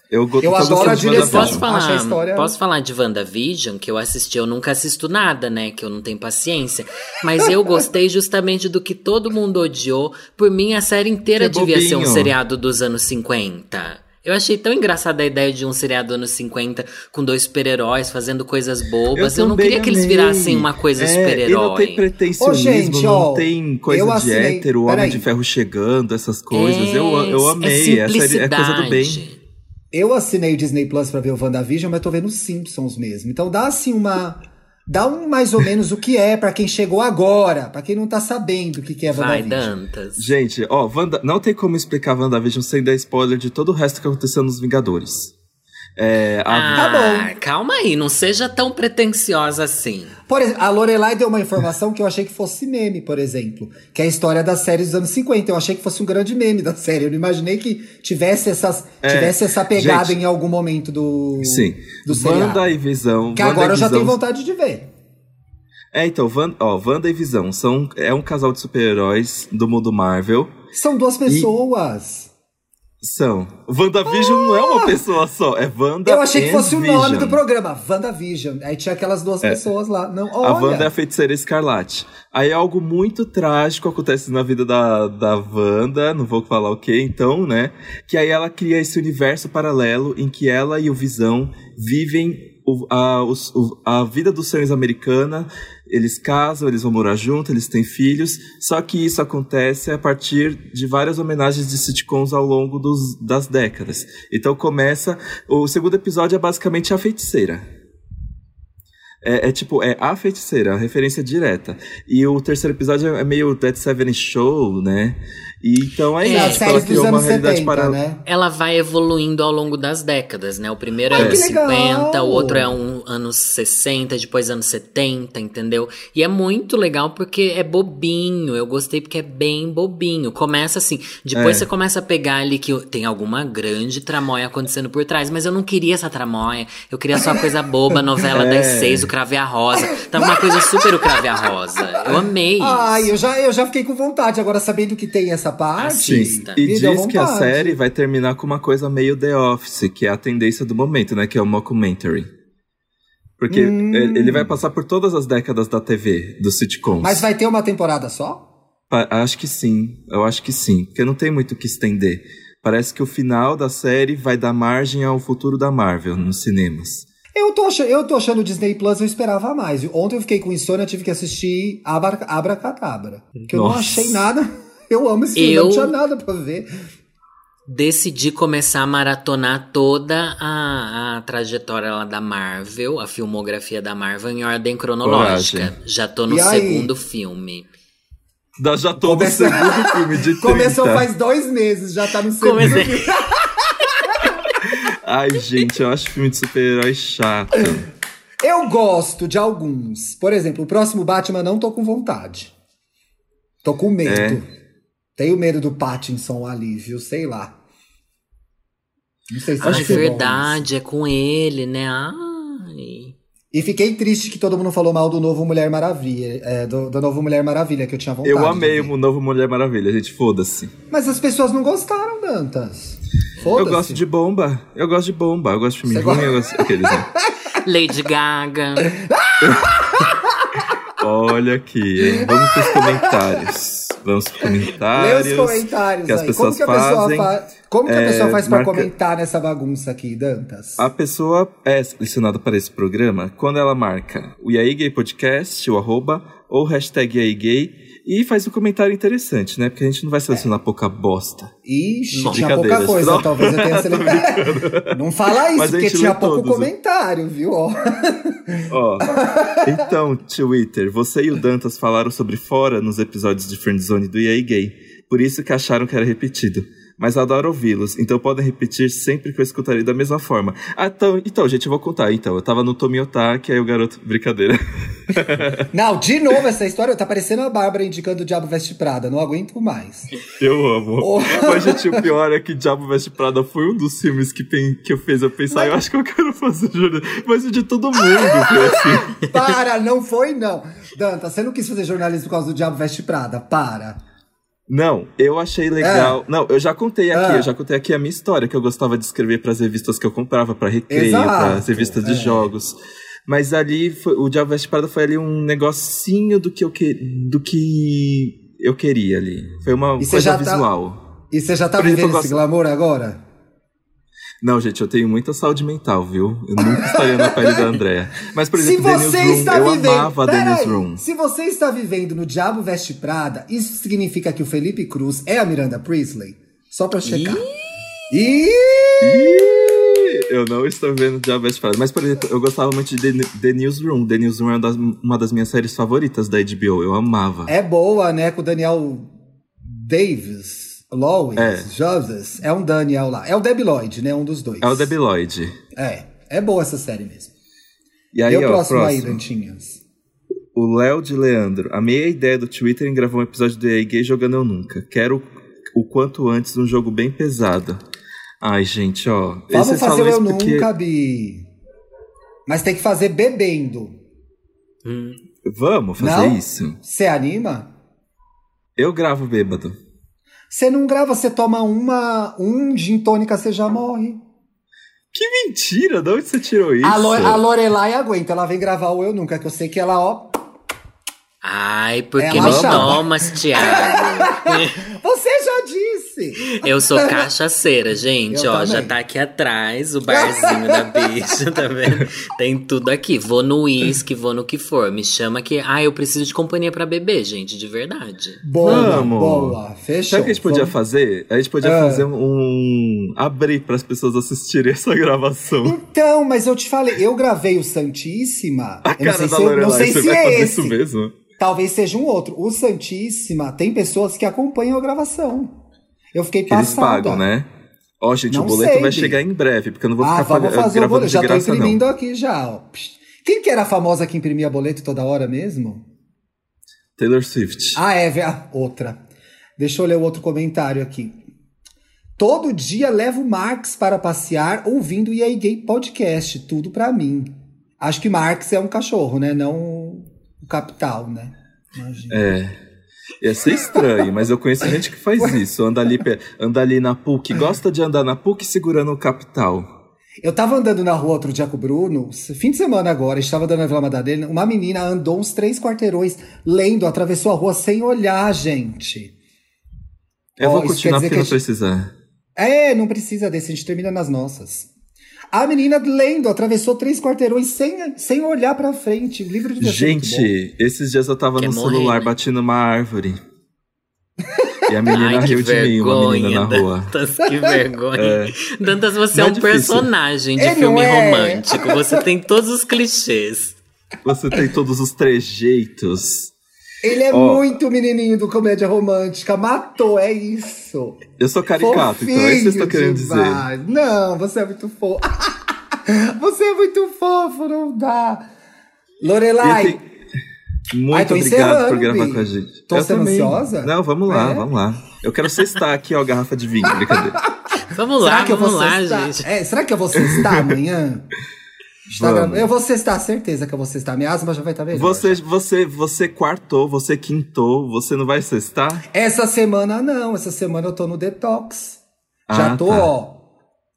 A: Eu, eu adoro a direção.
C: Posso falar, história... posso falar de WandaVision, que eu assisti, eu nunca assisto nada, né? Que eu não tenho paciência. Mas eu gostei justamente do que todo mundo odiou. Por mim, a série inteira que devia bobinho. ser um seriado dos anos 50. Eu achei tão engraçada a ideia de um seriado anos 50 com dois super-heróis fazendo coisas bobas. Eu, eu não queria amei. que eles virassem uma coisa é, super-herói.
B: não tem pretensionismo, gente, não ó, tem coisa assinei, de hétero, Homem de Ferro chegando, essas coisas. É, eu, eu amei. É, Essa é coisa do bem.
A: Eu assinei o Disney Plus pra ver o WandaVision, mas tô vendo os Simpsons mesmo. Então dá assim uma Dá um mais ou menos o que é para quem chegou agora, para quem não tá sabendo o que, que é WandaVision. Vai, Dantas.
B: Gente, ó, Wanda, não tem como explicar WandaVision sem dar spoiler de todo o resto que aconteceu nos Vingadores.
C: É, a... Ah, tá bom. Calma aí, não seja tão pretensiosa assim.
A: Por exemplo, a Lorelai deu uma informação que eu achei que fosse meme, por exemplo. Que é a história da série dos anos 50. Eu achei que fosse um grande meme da série. Eu não imaginei que tivesse, essas, é, tivesse essa pegada gente, em algum momento do.
B: Sim. Do Wanda e Visão.
A: Que
B: Wanda
A: agora
B: eu
A: já tenho vontade de ver.
B: É, então, Van, ó, Wanda e Visão são, é um casal de super-heróis do mundo Marvel.
A: São duas pessoas.
B: São. WandaVision ah! não é uma ah! pessoa só, é Wanda
A: Eu achei que fosse Vision. o nome do programa, WandaVision. Aí tinha aquelas duas é. pessoas lá. Não, olha.
B: A Wanda é a feiticeira escarlate. Aí algo muito trágico acontece na vida da, da Wanda, não vou falar o que então, né? Que aí ela cria esse universo paralelo em que ela e o Visão vivem o, a, o, a vida dos sonhos americana eles casam, eles vão morar juntos, eles têm filhos, só que isso acontece a partir de várias homenagens de sitcoms ao longo dos, das décadas. Então começa. O segundo episódio é basicamente a feiticeira. É, é, tipo, é a feiticeira, a referência direta. E o terceiro episódio é meio Dead Seven Show, né? E então é, é isso. Ela criou uma realidade 70, para... né?
C: Ela vai evoluindo ao longo das décadas, né? O primeiro é anos 50, o outro é um anos 60, depois anos 70, entendeu? E é muito legal porque é bobinho. Eu gostei porque é bem bobinho. Começa assim, depois é. você começa a pegar ali que tem alguma grande tramóia acontecendo por trás, mas eu não queria essa tramóia. Eu queria só coisa boba, novela é. das seis, o Crave a Rosa. Tava uma coisa super o Crave a Rosa. Eu amei.
A: Ai, eu já, eu já fiquei com vontade. Agora, sabendo que tem essa parte.
B: E diz que a série vai terminar com uma coisa meio The Office, que é a tendência do momento, né? Que é o mockumentary. Porque hum. ele vai passar por todas as décadas da TV, dos sitcoms.
A: Mas vai ter uma temporada só?
B: Acho que sim, eu acho que sim. Porque não tem muito o que estender. Parece que o final da série vai dar margem ao futuro da Marvel nos cinemas.
A: Eu tô, achando, eu tô achando o Disney Plus, eu esperava mais. Ontem eu fiquei com insônia, tive que assistir Abra, Abracadabra. Que eu Nossa. não achei nada. Eu amo esse filme, eu... não tinha nada pra ver
C: decidi começar a maratonar toda a, a trajetória lá da Marvel, a filmografia da Marvel em ordem cronológica. Coragem. Já tô no segundo filme.
B: Da, já tô no segundo filme de 30.
A: Começou faz dois meses, já tá no segundo Comecei. filme.
B: Ai, gente, eu acho filme de super-herói chato.
A: Eu gosto de alguns. Por exemplo, o próximo Batman não tô com vontade. Tô com medo. É. Tenho medo do Pattinson ali, viu? Sei lá.
C: Não sei se é verdade, é com ele, né? Ai.
A: E fiquei triste que todo mundo falou mal do novo Mulher Maravilha. É, do, do novo Mulher Maravilha, que eu tinha vontade.
B: Eu amei o novo Mulher Maravilha, gente, foda-se.
A: Mas as pessoas não gostaram, Dantas.
B: Eu gosto de bomba. Eu gosto de bomba. Eu gosto de filme ruim, eu gosto daqueles. Né?
C: Lady Gaga.
B: Olha aqui, hein? Vamos pros comentários. Vamos pros comentários. Lê os comentários
A: que as
B: aí. Pessoas
A: Como que a fazem, pessoa faz? Como que a pessoa é, faz pra marca... comentar nessa bagunça aqui, Dantas?
B: A pessoa é selecionada para esse programa quando ela marca o E Gay Podcast, o arroba, ou hashtag E Gay e faz um comentário interessante, né? Porque a gente não vai selecionar é. pouca bosta.
A: Ixi, tinha pouca coisa, não. talvez eu tenha selecionado. não fala isso, porque tinha pouco todos. comentário, viu? Ó.
B: Ó. Então, Twitter, você e o Dantas falaram sobre fora nos episódios de Friendzone do EA Gay. Por isso que acharam que era repetido mas adoro ouvi-los, então podem repetir sempre que eu escutarei da mesma forma. Ah, então, então, gente, eu vou contar. Então, eu tava no Tomiotaki, aí o garoto. Brincadeira.
A: Não, de novo essa história, tá parecendo a Bárbara indicando o Diabo Veste Prada, não aguento mais.
B: Eu amo. Oh. Mas, gente, o pior é que Diabo Veste Prada foi um dos filmes que, que eu fiz eu pensar, mas... eu acho que eu quero fazer jornalismo. Mas de todo mundo foi assim.
A: Para, não foi não. Danta, você não quis fazer jornalismo por causa do Diabo Veste Prada, para.
B: Não, eu achei legal. É. Não, eu já contei aqui, é. eu já contei aqui a minha história, que eu gostava de escrever para as revistas que eu comprava, para recreio, para as revistas de é. jogos. Mas ali, foi, o Diabo Veste Prada foi ali um negocinho do que eu, que, do que eu queria ali. Foi uma e coisa tá visual.
A: Tá, e você já tá vivendo exemplo, esse glamour agora?
B: Não, gente, eu tenho muita saudi mental, viu? Eu nunca estaria na pele da Andrea. Mas, por exemplo,
A: se você está
B: eu
A: vivendo...
B: amava Pera Dennis Room.
A: Se você está vivendo no Diabo Veste Prada, isso significa que o Felipe Cruz é a Miranda Priestley? Só pra checar.
B: Ih! Eu não estou vendo Diabo Veste Prada. Mas, por exemplo, eu gostava muito de The, The Newsroom. The Newsroom é uma das, uma das minhas séries favoritas da HBO. Eu amava.
A: É boa, né? Com o Daniel Davis. Lois, é. Joseph, é um Daniel lá. É o Debi Lloyd, né? Um dos dois.
B: É o Debi Lloyd.
A: É, é boa essa série mesmo.
B: E aí,
A: e o
B: ó,
A: próximo,
B: próximo
A: aí, Dantinhas?
B: O Léo de Leandro. Amei a ideia do Twitter em gravar um episódio do EA Gay jogando Eu Nunca. Quero o quanto antes um jogo bem pesado. Ai, gente, ó.
A: Vamos fazer o Eu porque... Nunca, Bi. Mas tem que fazer bebendo.
B: Hum. Vamos fazer Não? isso.
A: Você anima?
B: Eu gravo bêbado.
A: Você não grava, você toma uma, um gin tônica, você já morre.
B: Que mentira! De onde você tirou isso?
A: A, Lo a Lorelai aguenta, ela vem gravar o Eu Nunca, que eu sei que ela, ó.
C: Ai, porque ela me tomas, Thiago.
A: você já disse.
C: Eu sou cachaceira, gente. Eu ó, também. já tá aqui atrás o barzinho da bicha, tá vendo? Tem tudo aqui. Vou no uísque, vou no que for. Me chama que. Ah, eu preciso de companhia para beber, gente, de verdade.
A: Boa, Vamos. boa. Fechou.
B: Sabe o que a gente podia Vamos. fazer? A gente podia ah. fazer um. abrir para as pessoas assistirem essa gravação.
A: Então, mas eu te falei, eu gravei o Santíssima.
B: A cara não sei da se, Lorelai, não sei se é esse. isso mesmo?
A: Talvez seja um outro. O Santíssima tem pessoas que acompanham a gravação. Eu fiquei passada. Eles pagam,
B: né? Ó, oh, gente, não o boleto sei, vai chegar em breve, porque eu não vou
A: ah,
B: ficar
A: vamos fazer gravando o boleto. Já tô imprimindo não. aqui já, ó. Quem que era a famosa que imprimia boleto toda hora mesmo?
B: Taylor Swift.
A: Ah, é, a outra. Deixa eu ler o outro comentário aqui. Todo dia levo Marx para passear ouvindo o EA Gay Podcast, tudo para mim. Acho que Marx é um cachorro, né? Não o capital, né?
B: Imagina. É. Ia ser estranho, mas eu conheço gente que faz isso. Anda ali, anda ali na PUC, gosta de andar na PUC segurando o capital.
A: Eu tava andando na rua outro dia com o Bruno, fim de semana agora, estava andando na Vila Madalena, uma menina andou uns três quarteirões lendo, atravessou a rua sem olhar, gente.
B: Eu oh, vou continuar porque não gente... precisa.
A: É, não precisa desse, a gente termina nas nossas. A menina lendo, atravessou três quarteirões sem, sem olhar pra frente. Livro de
B: Gente, esses dias eu tava Quer no morrer, celular né? batendo uma árvore. E a menina Ai, riu de mim, uma menina na rua.
C: Dantas, que vergonha. É. Dantas, você é, é um difícil. personagem de filme é. romântico. Você tem todos os clichês.
B: Você tem todos os trejeitos.
A: Ele é oh. muito menininho do comédia romântica. Matou, é isso.
B: Eu sou caricato, Fofinho então é isso que eu estou querendo dizer.
A: Não, você é muito fofo. você é muito fofo, não dá. Lorelai.
B: Muito Ai, obrigado por gravar com a gente.
A: Tô eu sendo também. ansiosa?
B: Não, vamos lá, é? vamos lá. Eu quero cestar aqui, ó, a garrafa de vinho, brincadeira.
C: Vamos lá, será que vamos lá, gente.
A: É, será que eu vou cestar amanhã? Está eu vou cestar, certeza que eu vou cestar. Minha asma já vai estar tá melhor.
B: Você, você, você quartou, você quintou, você não vai cestar?
A: Essa semana não, essa semana eu tô no detox. Já ah, tô, tá. ó,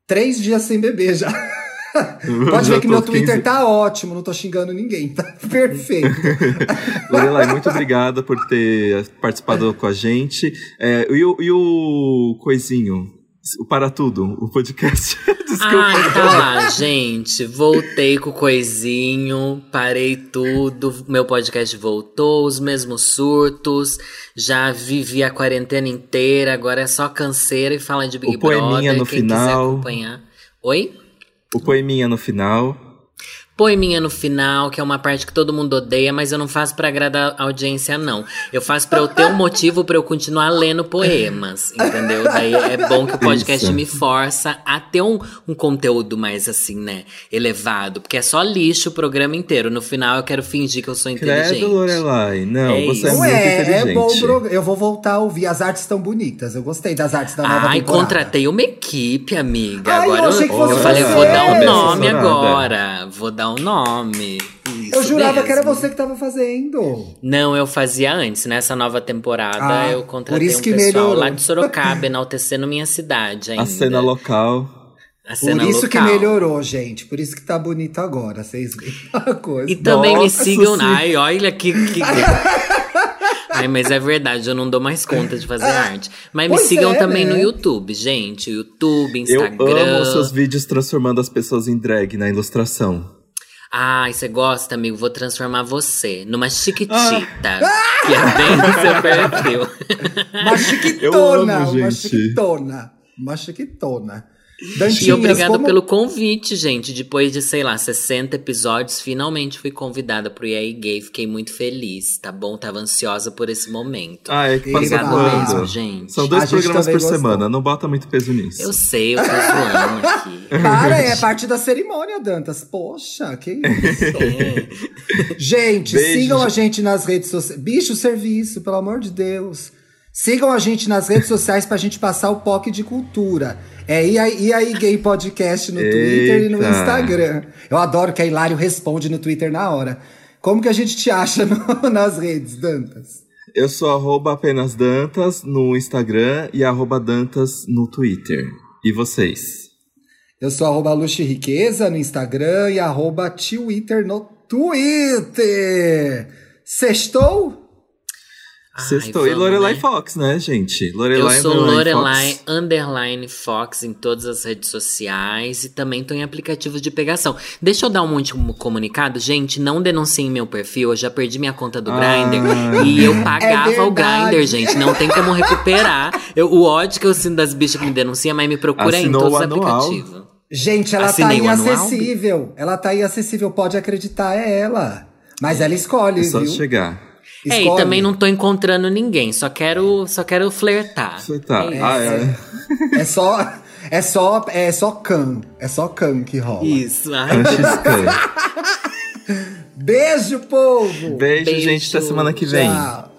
A: três dias sem beber já. Pode ver que meu Twitter 15... tá ótimo, não tô xingando ninguém, tá perfeito.
B: Lorelai, muito obrigada por ter participado com a gente. É, e, o, e o Coisinho, Para Tudo, o podcast.
C: Desculpa. Ai, tá lá, gente. Voltei com o coisinho, parei tudo. Meu podcast voltou, os mesmos surtos. Já vivi a quarentena inteira, agora é só canseira e fala de Big o Brother.
B: no
C: quem
B: final.
C: quiser acompanhar. Oi?
B: O poeminha no final
C: poeminha no final, que é uma parte que todo mundo odeia, mas eu não faço para agradar a audiência, não. Eu faço para eu ter um motivo para eu continuar lendo poemas, entendeu? Daí é bom que o podcast Isso. me força a ter um, um conteúdo mais assim, né? Elevado. Porque é só lixo o programa inteiro. No final eu quero fingir que eu sou inteligente.
B: Credo, Lorelai. Não, é você é muito é, inteligente. É bom,
A: eu vou voltar a ouvir. As artes estão bonitas. Eu gostei das artes da nova
C: Ai,
A: temporada.
C: contratei uma equipe, amiga. Ai, agora eu, eu, eu falei, vou dar um nome agora. Vou dar um nome.
A: Isso eu jurava mesmo. que era você que tava fazendo.
C: Não, eu fazia antes. Nessa nova temporada, ah, eu contratei um pessoal melhorou. lá de Sorocaba, enaltecendo minha cidade ainda.
B: A cena local.
A: A cena Por isso local. que melhorou, gente. Por isso que tá bonito agora. Vocês veem a coisa.
C: E também Nossa, me sigam. Sim. Ai, olha que. que... Ai, mas é verdade, eu não dou mais conta de fazer ah, arte. Mas me sigam é, também né? no YouTube, gente. YouTube, Instagram.
B: Eu amo seus vídeos transformando as pessoas em drag na ilustração.
C: Ai, você gosta, amigo? Vou transformar você numa chiquitita. Ah. Que é bem do seu
A: perfil. Uma chiquitona, amo, uma chiquitona. Uma chiquitona.
C: Dantinhas, e obrigado como... pelo convite, gente. Depois de, sei lá, 60 episódios, finalmente fui convidada pro EA Gay. Fiquei muito feliz, tá bom? Tava ansiosa por esse momento.
B: Ah, é que Obrigado mesmo, gente. São dois a programas por gostou. semana, não bota muito peso nisso.
C: Eu sei, eu tô zoando aqui.
A: Para, é parte da cerimônia, Dantas. Poxa, que isso. É. Gente, Beijo, sigam gente. a gente nas redes sociais. Bicho, serviço, pelo amor de Deus. Sigam a gente nas redes sociais pra gente passar o POC de cultura. É, e aí, e aí Gay Podcast no Twitter e no Instagram. Eu adoro que a Hilário responde no Twitter na hora. Como que a gente te acha no, nas redes, Dantas?
B: Eu sou arroba apenas Dantas no Instagram e arroba Dantas no Twitter. E vocês?
A: Eu sou arroba Luxo Riqueza no Instagram e arroba Twitter no Twitter. Sextou?
B: Sextou. E Lorelai né? Fox, né, gente?
C: Lorelai Eu sou Lorelai Fox. Underline Fox em todas as redes sociais e também tô em aplicativos de pegação. Deixa eu dar um último comunicado. Gente, não denunciem meu perfil. Eu já perdi minha conta do ah, Grindr e eu pagava é o Grindr, gente. Não tem como recuperar. Eu, o ódio que eu sinto das bichas que me denunciam, mas me procura aí em todos os aplicativos.
A: Gente, ela Assinei tá inacessível. Ela tá inacessível, pode acreditar, é ela. Mas ela escolhe, é
B: só
A: viu?
B: chegar.
C: É, e também não tô encontrando ninguém, só quero, só quero flertar.
B: Flertar. É, ah, é.
A: é só é só é só can, é só can que rola.
C: Isso. Ai,
A: Beijo, povo.
B: Beijo, Beijo, gente, até semana que vem. Tchau.